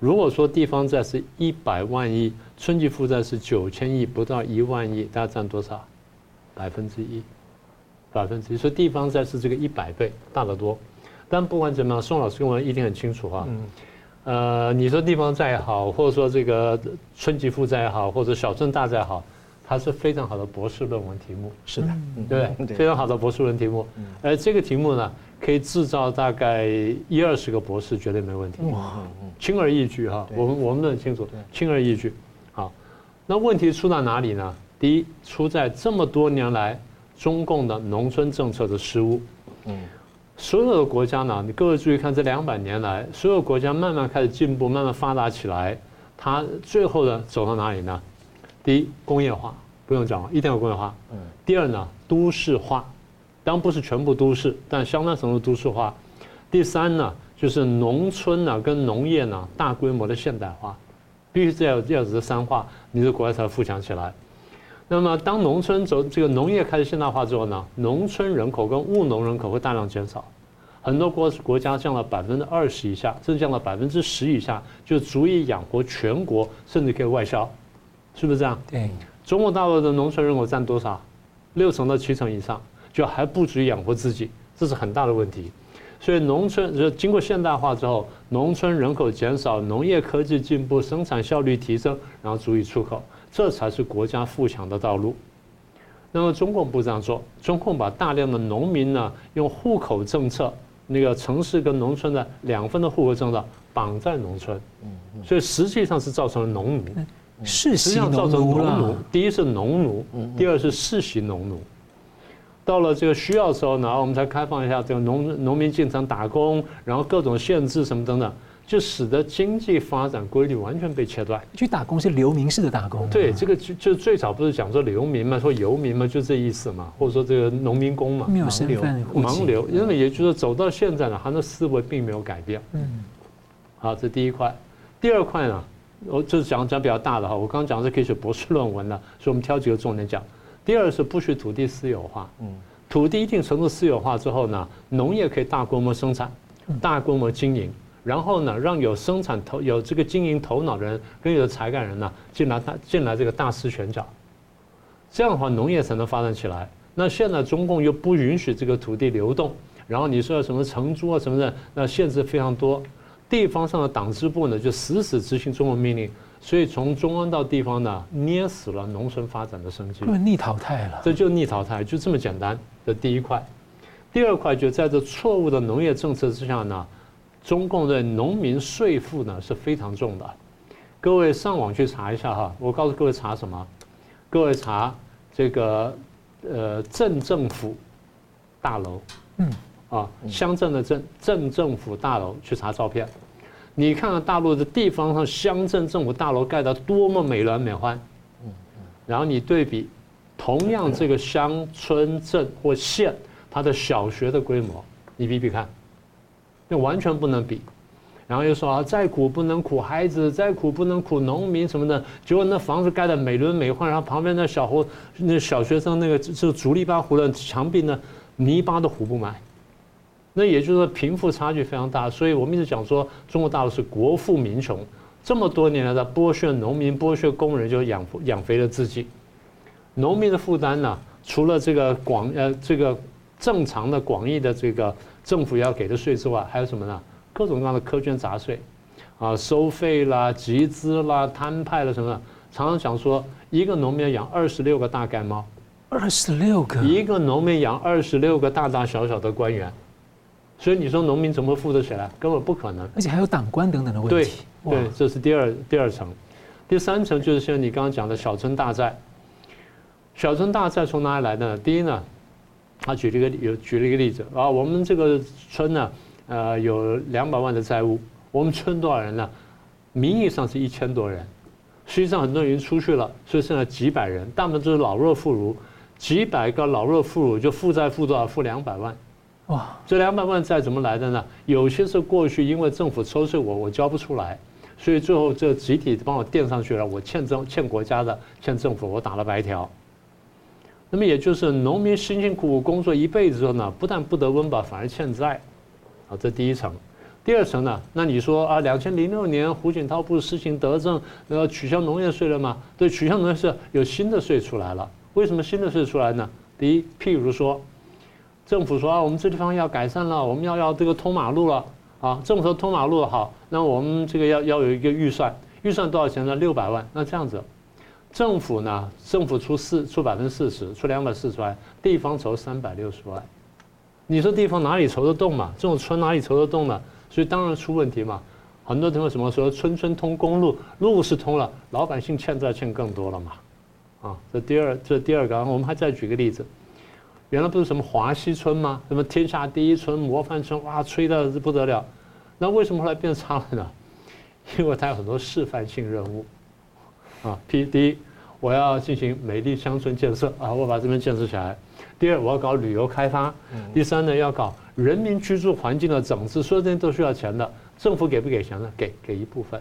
如果说地方债是一百万亿，村级负债是九千亿，不到一万亿，大家占多少？百分之一，百分之一，所以地方债是这个一百倍大得多。但不管怎么样，宋老师跟我一定很清楚哈。嗯。呃，你说地方债也好，或者说这个村级负债也好，或者小镇大债也好，它是非常好的博士论文题目。是的，对不对？非常好的博士论文题目。而这个题目呢，可以制造大概一二十个博士，绝对没问题。哇，轻而易举哈。我们我们都很清楚，轻而易举。好，那问题出在哪里呢？第一，出在这么多年来中共的农村政策的失误。嗯，所有的国家呢，你各位注意看，这两百年来，所有国家慢慢开始进步，慢慢发达起来，它最后呢走到哪里呢？第一，工业化不用讲了，一定要工业化。嗯。第二呢，都市化，当然不是全部都市，但相当程度都市化。第三呢，就是农村呢跟农业呢大规模的现代化，必须这样这样子的三化，你的国家才富强起来。那么，当农村走这个农业开始现代化之后呢，农村人口跟务农人口会大量减少，很多国国家降了百分之二十以下，甚至降到百分之十以下，就足以养活全国，甚至可以外销，是不是这样？对。中国大陆的农村人口占多少？六成到七成以上，就还不足以养活自己，这是很大的问题。所以，农村就经过现代化之后，农村人口减少，农业科技进步，生产效率提升，然后足以出口。这才是国家富强的道路。那么中共不这样做，中共把大量的农民呢，用户口政策，那个城市跟农村的两分的户口政策绑在农村，所以实际上是造成了农奴，世袭农奴。造成农奴，第一是农奴，第二是世袭农奴。到了这个需要的时候呢，我们才开放一下这个农农民进城打工，然后各种限制什么等等。就使得经济发展规律完全被切断。去打工是流民式的打工。对，这个就就最早不是讲说流民嘛，说游民嘛，就这意思嘛，或者说这个农民工嘛，没有身份，盲流。因为也就是说走到现在呢，他的思维并没有改变。嗯。好，这第一块。第二块呢，我就是讲讲比较大的哈，我刚刚讲的是可以写博士论文的，所以我们挑几个重点讲。第二是不许土地私有化。嗯。土地一定程度私有化之后呢，农业可以大规模生产，大规模经营。然后呢，让有生产头、有这个经营头脑的人跟有才干人呢进来，他进来这个大施拳脚，这样的话农业才能发展起来。那现在中共又不允许这个土地流动，然后你说什么承租啊什么的，那限制非常多。地方上的党支部呢就死死执行中共命令，所以从中央到地方呢捏死了农村发展的生机。逆淘汰了，这就逆淘汰，就这么简单的第一块。第二块就在这错误的农业政策之下呢。中共的农民税负呢是非常重的，各位上网去查一下哈，我告诉各位查什么？各位查这个呃镇政府大楼，嗯。啊乡镇的镇镇政府大楼去查照片，你看看大陆的地方上乡镇政府大楼盖得多么美轮美奂，嗯嗯，然后你对比同样这个乡村镇或县，它的小学的规模，你比比看，那完全不能比。然后又说啊，再苦不能苦孩子，再苦不能苦农民什么的。结果那房子盖得美轮美奂，然后旁边那小胡那小学生那个就竹篱笆糊的墙壁呢，泥巴都糊不满。那也就是说贫富差距非常大，所以我们一直讲说中国大陆是国富民穷，这么多年来的剥削农民、剥削工人，就养养肥了自己。农民的负担呢，除了这个广呃这个正常的广义的这个政府要给的税之外，还有什么呢？各种各样的苛捐杂税，啊，收费啦、集资啦、摊派了什么的，常常讲说，一个农民要养二十六个大干猫，二十六个，一个农民养二十六个大大小小的官员，所以你说农民怎么富得起来？根本不可能。而且还有党官等等的问题。对，对，这是第二第二层，第三层就是像你刚刚讲的小村大寨。小村大寨从哪里来的呢？第一呢，他举了一个有举了一个例子啊，我们这个村呢。呃，有两百万的债务，我们村多少人呢？名义上是一千多人，实际上很多人已经出去了，所以剩下几百人，大部分都是老弱妇孺，几百个老弱妇孺就负债负多少？负两百万。哇，这两百万债怎么来的呢？有些是过去因为政府抽税我我交不出来，所以最后这集体帮我垫上去了，我欠政欠国家的，欠政府我打了白条。那么也就是农民辛辛苦苦工作一辈子之后呢，不但不得温饱，反而欠债。好，这第一层，第二层呢？那你说啊，两千零六年胡锦涛不是实行德政，呃取消农业税了吗？对，取消农业税有新的税出来了。为什么新的税出来呢？第一，譬如说，政府说啊，我们这地方要改善了，我们要要这个通马路了啊。政府说通马路好，那我们这个要要有一个预算，预算多少钱呢？六百万。那这样子，政府呢？政府出四出百分之四十，出两百四十万，地方筹三百六十万。你说地方哪里筹得动嘛？这种村哪里筹得动呢？所以当然出问题嘛。很多地方什么说村村通公路，路是通了，老百姓欠债欠更多了嘛。啊，这第二这第二个，我们还再举个例子。原来不是什么华西村吗？什么天下第一村、模范村，哇，吹得不得了。那为什么后来变差了呢？因为它有很多示范性任务。啊，P 第一，我要进行美丽乡村建设啊，我把这边建设起来。第二，我要搞旅游开发；第三呢，要搞人民居住环境的整治，所有这些都需要钱的。政府给不给钱呢？给，给一部分。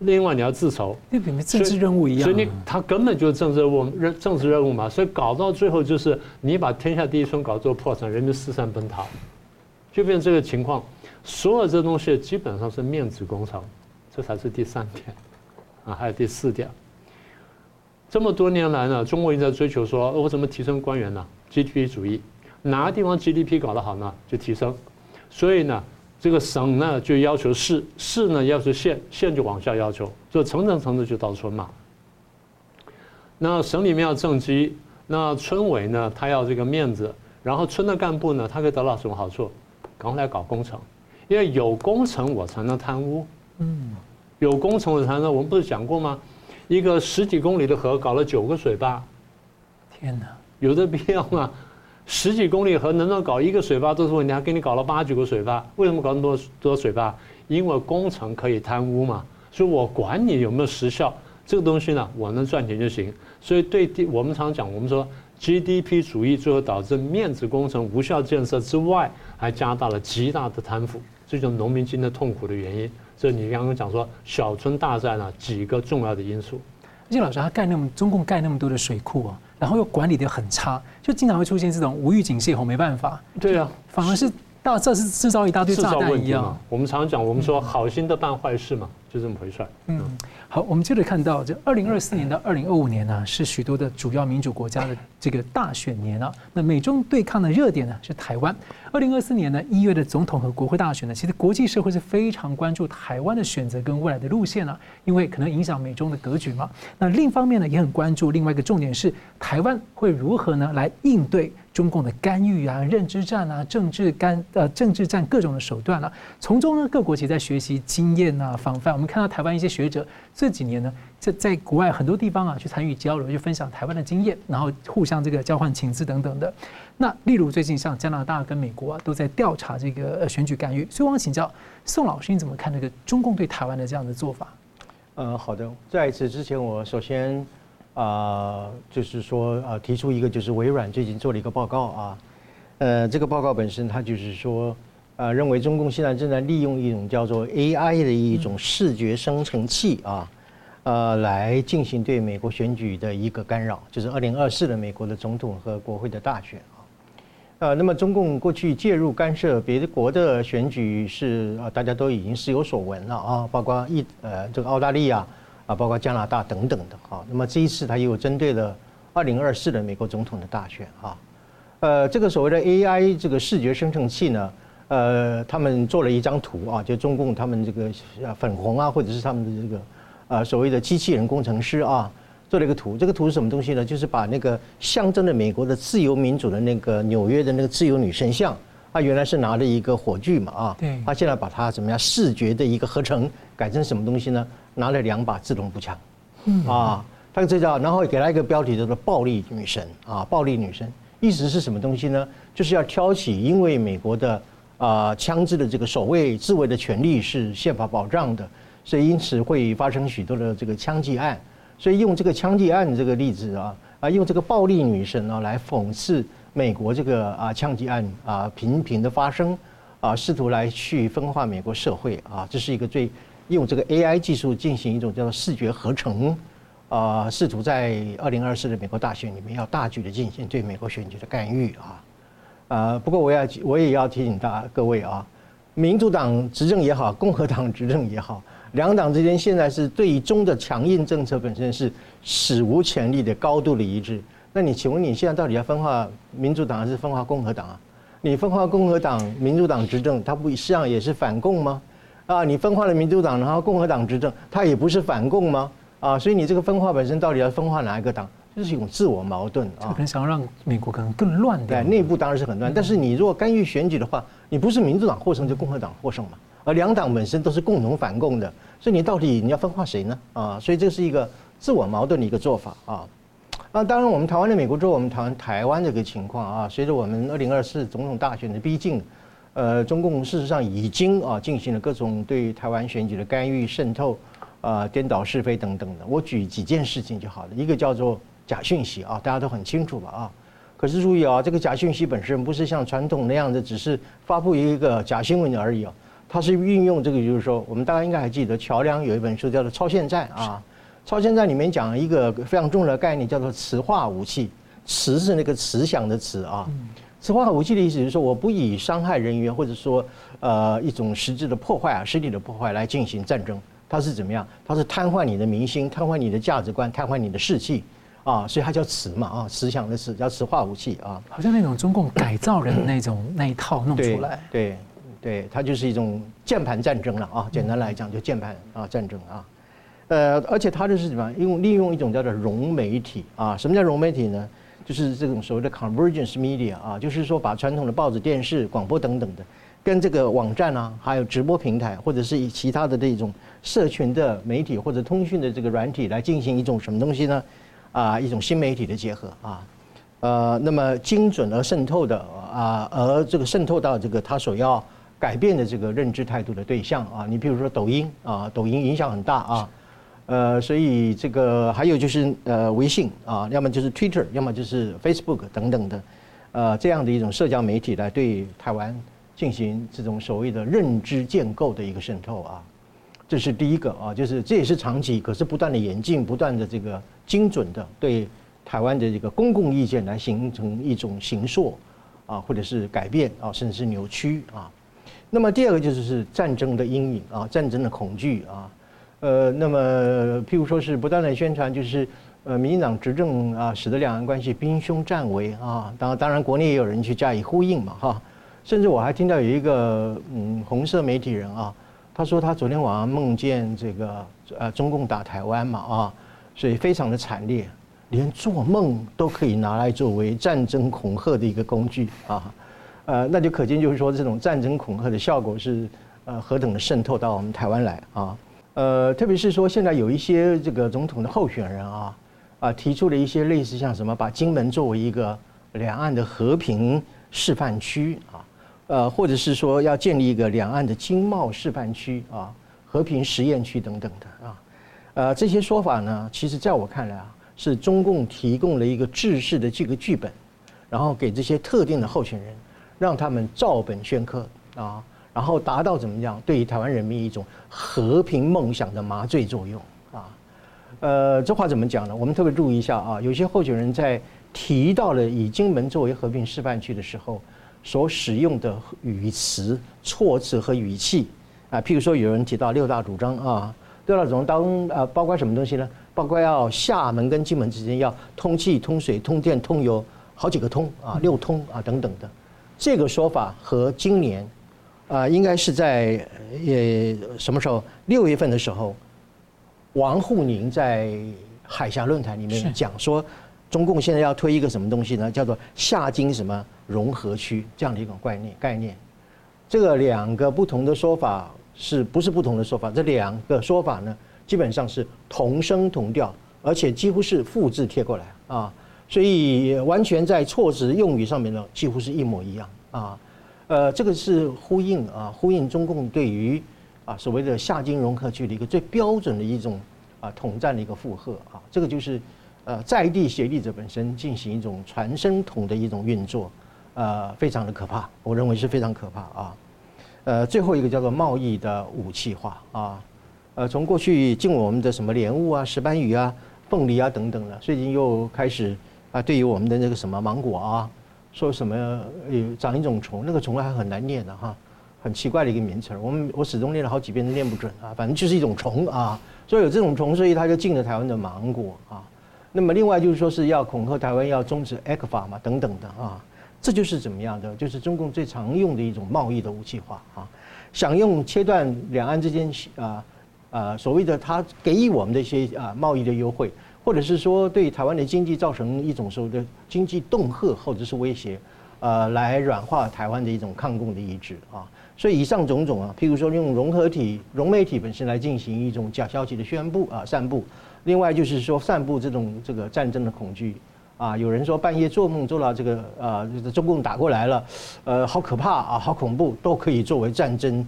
另外，你要自筹，那跟政治任务一样。所以你他根本就是政治任务，任政治任务嘛。所以搞到最后就是你把天下第一村搞做破产，人民四散奔逃，就变成这个情况。所有这东西基本上是面子工程，这才是第三点。啊，还有第四点。这么多年来呢，中国一直在追求说，我怎么提升官员呢？GDP 主义，哪个地方 GDP 搞得好呢，就提升。所以呢，这个省呢就要求市，市呢要求县，县就往下要求，就层层层次就到村嘛。那省里面要政绩，那村委呢他要这个面子，然后村的干部呢他可以得到什么好处？赶快来搞工程，因为有工程我才能贪污。嗯，有工程我才能，我们不是讲过吗？一个十几公里的河搞了九个水坝，天哪！有这必要吗？十几公里河能不能搞一个水坝都是问题，还给你搞了八九个水坝，为什么搞那么多多水坝？因为工程可以贪污嘛，所以我管你有没有实效，这个东西呢，我能赚钱就行。所以对地，我们常讲，我们说 GDP 主义最后导致面子工程、无效建设之外，还加大了极大的贪腐，这就是农民今天痛苦的原因。这你刚刚讲说小村大战啊，几个重要的因素。而且老师，他盖那么中共盖那么多的水库啊。然后又管理的很差，就经常会出现这种无预警泄洪，没办法。对啊，反而是到这是制造一大堆炸弹一样。我们常常讲，我们说好心的办坏事嘛，就这么回事。嗯，好，我们接着看到，这二零二四年到二零二五年呢，是许多的主要民主国家的这个大选年啊。那美中对抗的热点呢是台湾。二零二四年呢一月的总统和国会大选呢，其实国际社会是非常关注台湾的选择跟未来的路线啊，因为可能影响美中的格局嘛。那另一方面呢，也很关注另外一个重点是台湾会如何呢来应对中共的干预啊、认知战啊、政治干呃政治战各种的手段啊。从中呢，各国其实在学习经验啊、防范。我们看到台湾一些学者这几年呢，在在国外很多地方啊去参与交流，去分享台湾的经验，然后互相这个交换情资等等的。那例如最近像加拿大跟美国啊，都在调查这个选举干预，所以我想请教宋老师，你怎么看这个中共对台湾的这样的做法？呃，好的，在此之前，我首先啊，就是说啊，提出一个就是微软最近做了一个报告啊，呃，这个报告本身它就是说，呃，认为中共现在正在利用一种叫做 AI 的一种视觉生成器啊，呃，来进行对美国选举的一个干扰，就是二零二四的美国的总统和国会的大选啊，呃，那么中共过去介入干涉别的国的选举是啊，大家都已经是有所闻了啊，包括一呃这个澳大利亚。啊，包括加拿大等等的哈，那么这一次他又针对了二零二四的美国总统的大选啊，呃，这个所谓的 AI 这个视觉生成器呢，呃，他们做了一张图啊，就中共他们这个粉红啊，或者是他们的这个呃所谓的机器人工程师啊，做了一个图，这个图是什么东西呢？就是把那个象征着美国的自由民主的那个纽约的那个自由女神像，他原来是拿着一个火炬嘛啊，对，他现在把它怎么样视觉的一个合成改成什么东西呢？拿了两把自动步枪，嗯啊，他这叫，然后给他一个标题叫做“暴力女神”啊，“暴力女神”意思是什么东西呢？就是要挑起，因为美国的啊枪支的这个守卫自卫的权利是宪法保障的，所以因此会发生许多的这个枪击案，所以用这个枪击案这个例子啊啊，用这个暴力女神啊来讽刺美国这个啊枪击案啊频频的发生啊，试图来去分化美国社会啊，这是一个最。用这个 AI 技术进行一种叫做视觉合成，啊，试图在二零二四的美国大选里面要大举的进行对美国选举的干预啊，呃，不过我要我也要提醒大家各位啊，民主党执政也好，共和党执政也好，两党之间现在是对中的强硬政策本身是史无前例的高度的一致。那你请问你现在到底要分化民主党还是分化共和党啊？你分化共和党，民主党执政，它不实际上也是反共吗？啊，你分化了民主党，然后共和党执政，它也不是反共吗？啊，所以你这个分化本身到底要分化哪一个党，就是一种自我矛盾啊。可能想要让美国可能更乱点。对，内部当然是很乱，但是你如果干预选举的话，你不是民主党获胜就共和党获胜嘛？而两党本身都是共同反共的，所以你到底你要分化谁呢？啊，所以这是一个自我矛盾的一个做法啊。那当然，我们台湾的美国之后，我们谈台湾这个情况啊，随着我们二零二四总统大选的逼近。呃，中共事实上已经啊进行了各种对台湾选举的干预、渗透、啊颠倒是非等等的。我举几件事情就好了。一个叫做假讯息啊，大家都很清楚吧啊。可是注意啊，这个假讯息本身不是像传统那样的，只是发布一个假新闻而已啊。它是运用这个，就是说，我们大家应该还记得，乔梁有一本书叫做《超限战》啊，《超限战》里面讲一个非常重要的概念，叫做磁化武器。磁是那个磁响的磁啊。磁化武器的意思就是说，我不以伤害人员，或者说，呃，一种实质的破坏啊，实体的破坏来进行战争，它是怎么样？它是瘫痪你的民心，瘫痪你的价值观，瘫痪你的士气，啊，所以它叫磁嘛，啊，磁响的磁叫磁化武器啊。好像那种中共改造人的那种那一套弄出来。对对，它就是一种键盘战争了啊，简单来讲就键盘啊战争啊，呃，而且它就是什么？用利用一种叫做融媒体啊，什么叫融媒体呢？就是这种所谓的 convergence media 啊，就是说把传统的报纸、电视、广播等等的，跟这个网站啊，还有直播平台，或者是以其他的这种社群的媒体或者通讯的这个软体来进行一种什么东西呢？啊，一种新媒体的结合啊，呃，那么精准而渗透的啊，而这个渗透到这个他所要改变的这个认知态度的对象啊，你比如说抖音啊，抖音影响很大啊。呃，所以这个还有就是呃，微信啊，要么就是 Twitter，要么就是 Facebook 等等的，呃，这样的一种社交媒体来对台湾进行这种所谓的认知建构的一个渗透啊，这是第一个啊，就是这也是长期，可是不断的演进，不断的这个精准的对台湾的这个公共意见来形成一种形塑啊，或者是改变啊，甚至是扭曲啊。那么第二个就是是战争的阴影啊，战争的恐惧啊。呃，那么譬如说是不断的宣传，就是呃，民进党执政啊，使得两岸关系兵凶战危啊。当当然，国内也有人去加以呼应嘛，哈。甚至我还听到有一个嗯红色媒体人啊，他说他昨天晚上梦见这个呃中共打台湾嘛啊，所以非常的惨烈，连做梦都可以拿来作为战争恐吓的一个工具啊。呃，那就可见就是说这种战争恐吓的效果是呃何等的渗透到我们台湾来啊。呃，特别是说现在有一些这个总统的候选人啊，啊提出了一些类似像什么，把金门作为一个两岸的和平示范区啊，呃，或者是说要建立一个两岸的经贸示范区啊，和平实验区等等的啊，呃，这些说法呢，其实在我看来啊，是中共提供了一个制式的这个剧本，然后给这些特定的候选人，让他们照本宣科啊，然后达到怎么样对于台湾人民一种和平梦想的麻醉作用啊。呃，这话怎么讲呢？我们特别注意一下啊，有些候选人在提到了以金门作为和平示范区的时候，所使用的语词、措辞和语气啊，譬如说有人提到六大主张啊，六大主张当啊，包括什么东西呢？包括要厦门跟金门之间要通气、通水、通电、通油，好几个通啊，六通啊等等的。这个说法和今年啊，应该是在呃什么时候？六月份的时候。王沪宁在海峡论坛里面讲说，中共现在要推一个什么东西呢？叫做下金什么融合区这样的一种概念概念。这个两个不同的说法是不是不同的说法？这两个说法呢，基本上是同声同调，而且几乎是复制贴过来啊，所以完全在措辞用语上面呢，几乎是一模一样啊。呃，这个是呼应啊，呼应中共对于。啊，所谓的下金融合区的一个最标准的一种啊统战的一个附和啊，这个就是呃在地协力者本身进行一种传声筒的一种运作，呃，非常的可怕，我认为是非常可怕啊。呃，最后一个叫做贸易的武器化啊，呃，从过去禁我们的什么莲雾啊、石斑鱼啊、凤梨啊等等的，最近又开始啊，对于我们的那个什么芒果啊，说什么有长一种虫，那个虫还很难念的哈。很奇怪的一个名词，我们我始终念了好几遍都念不准啊，反正就是一种虫啊，所以有这种虫，所以他就禁了台湾的芒果啊。那么另外就是说是要恐吓台湾要终止 ECFA 嘛等等的啊，这就是怎么样的？就是中共最常用的一种贸易的武器化啊，想用切断两岸之间啊啊所谓的他给予我们的一些啊贸易的优惠，或者是说对台湾的经济造成一种所谓的经济恫吓或者是威胁，呃，来软化台湾的一种抗共的意志啊。所以以上种种啊，譬如说用融合体、融媒体本身来进行一种假消息的宣布啊、散布，另外就是说散布这种这个战争的恐惧啊，有人说半夜做梦做到这个啊，中共打过来了，呃，好可怕啊，好恐怖，都可以作为战争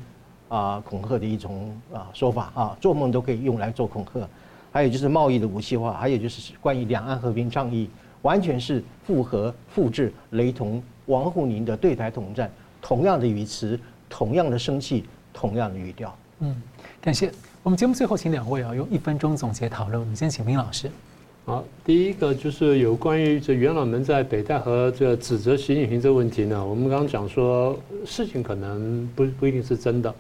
啊恐吓的一种啊说法啊，做梦都可以用来做恐吓。还有就是贸易的武器化，还有就是关于两岸和平倡议，完全是复合、复制、雷同王沪宁的对台统战，同样的语词。同样的生气，同样的语调。嗯，感谢。我们节目最后请两位啊用一分钟总结讨论。我们先请明老师。好，第一个就是有关于这元老们在北戴河这个指责习近平这个问题呢，我们刚刚讲说事情可能不不一定是真的，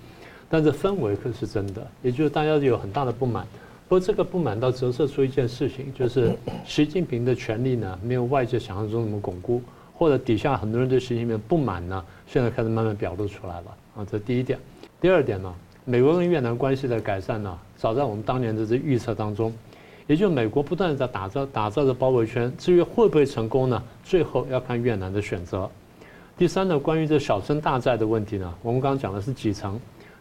但是氛围可是真的，也就是大家有很大的不满。不过这个不满倒折射出一件事情，就是 (coughs) 习近平的权力呢没有外界想象中那么巩固，或者底下很多人对习近平不满呢，现在开始慢慢表露出来了。啊，这第一点。第二点呢，美国跟越南关系的改善呢，早在我们当年的这预测当中，也就美国不断在打造打造着包围圈，至于会不会成功呢？最后要看越南的选择。第三呢，关于这小村大寨的问题呢，我们刚刚讲的是几层，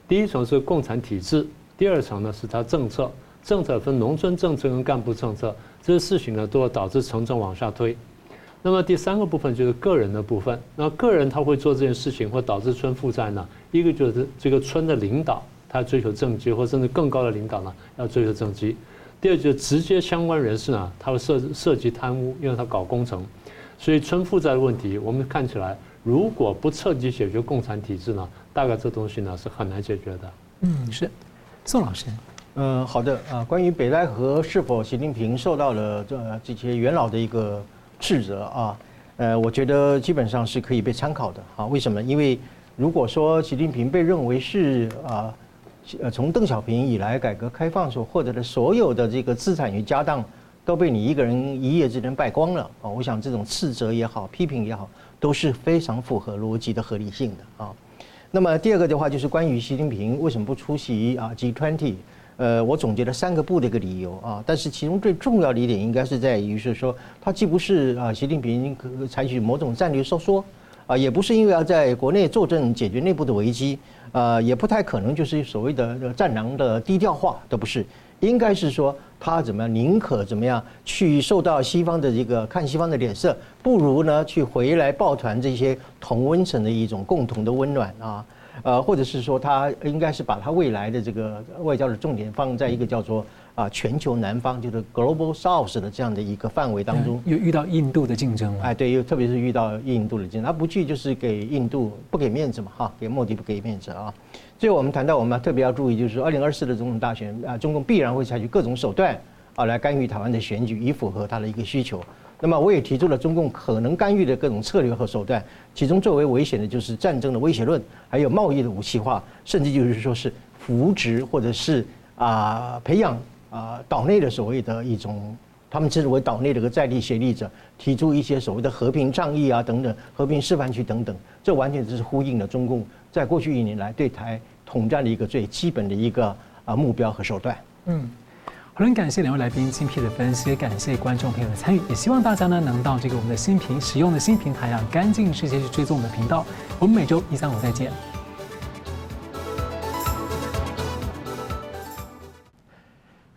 第一层是共产体制，第二层呢是它政策，政策分农村政策跟干部政策，这些事情呢都要导致城镇往下推。那么第三个部分就是个人的部分。那个人他会做这件事情，会导致村负债呢？一个就是这个村的领导，他追求政绩，或甚至更高的领导呢，要追求政绩。第二就是直接相关人士呢，他会涉涉及贪污，因为他搞工程。所以村负债的问题，我们看起来如果不彻底解决共产体制呢，大概这东西呢是很难解决的。嗯，是。宋老师，嗯，好的啊。关于北戴河是否习近平受到了这这些元老的一个。斥责啊，呃，我觉得基本上是可以被参考的啊。为什么？因为如果说习近平被认为是啊，呃，从邓小平以来改革开放所获得的所有的这个资产与家当都被你一个人一夜之间败光了啊，我想这种斥责也好，批评也好，都是非常符合逻辑的合理性的啊。那么第二个的话，就是关于习近平为什么不出席啊 G20。呃，我总结了三个不的一个理由啊，但是其中最重要的一点应该是在于是说，他既不是啊，习近平采取某种战略收缩啊，也不是因为要在国内坐镇解决内部的危机呃，也不太可能就是所谓的战狼的低调化，都不是，应该是说他怎么样，宁可怎么样去受到西方的这个看西方的脸色，不如呢去回来抱团这些同温层的一种共同的温暖啊。呃，或者是说他应该是把他未来的这个外交的重点放在一个叫做啊全球南方，就是 Global South 的这样的一个范围当中。又遇到印度的竞争了。哎，对，又特别是遇到印度的竞争，他不去就是给印度不给面子嘛，哈，给莫迪不给面子啊。最后我们谈到，我们特别要注意，就是说二零二四的总统大选啊，中共必然会采取各种手段啊来干预台湾的选举，以符合他的一个需求。那么我也提出了中共可能干预的各种策略和手段，其中最为危险的就是战争的威胁论，还有贸易的武器化，甚至就是说是扶植或者是啊培养啊岛内的所谓的一种，他们称之为岛内的个在地协力者，提出一些所谓的和平倡议啊等等，和平示范区等等，这完全就是呼应了中共在过去一年来对台统战的一个最基本的一个啊目标和手段。嗯。很感谢两位来宾精辟的分析，感谢观众朋友的参与，也希望大家呢能到这个我们的新平使用的新平台啊，干净世界去追踪我们的频道。我们每周一、三、五再见。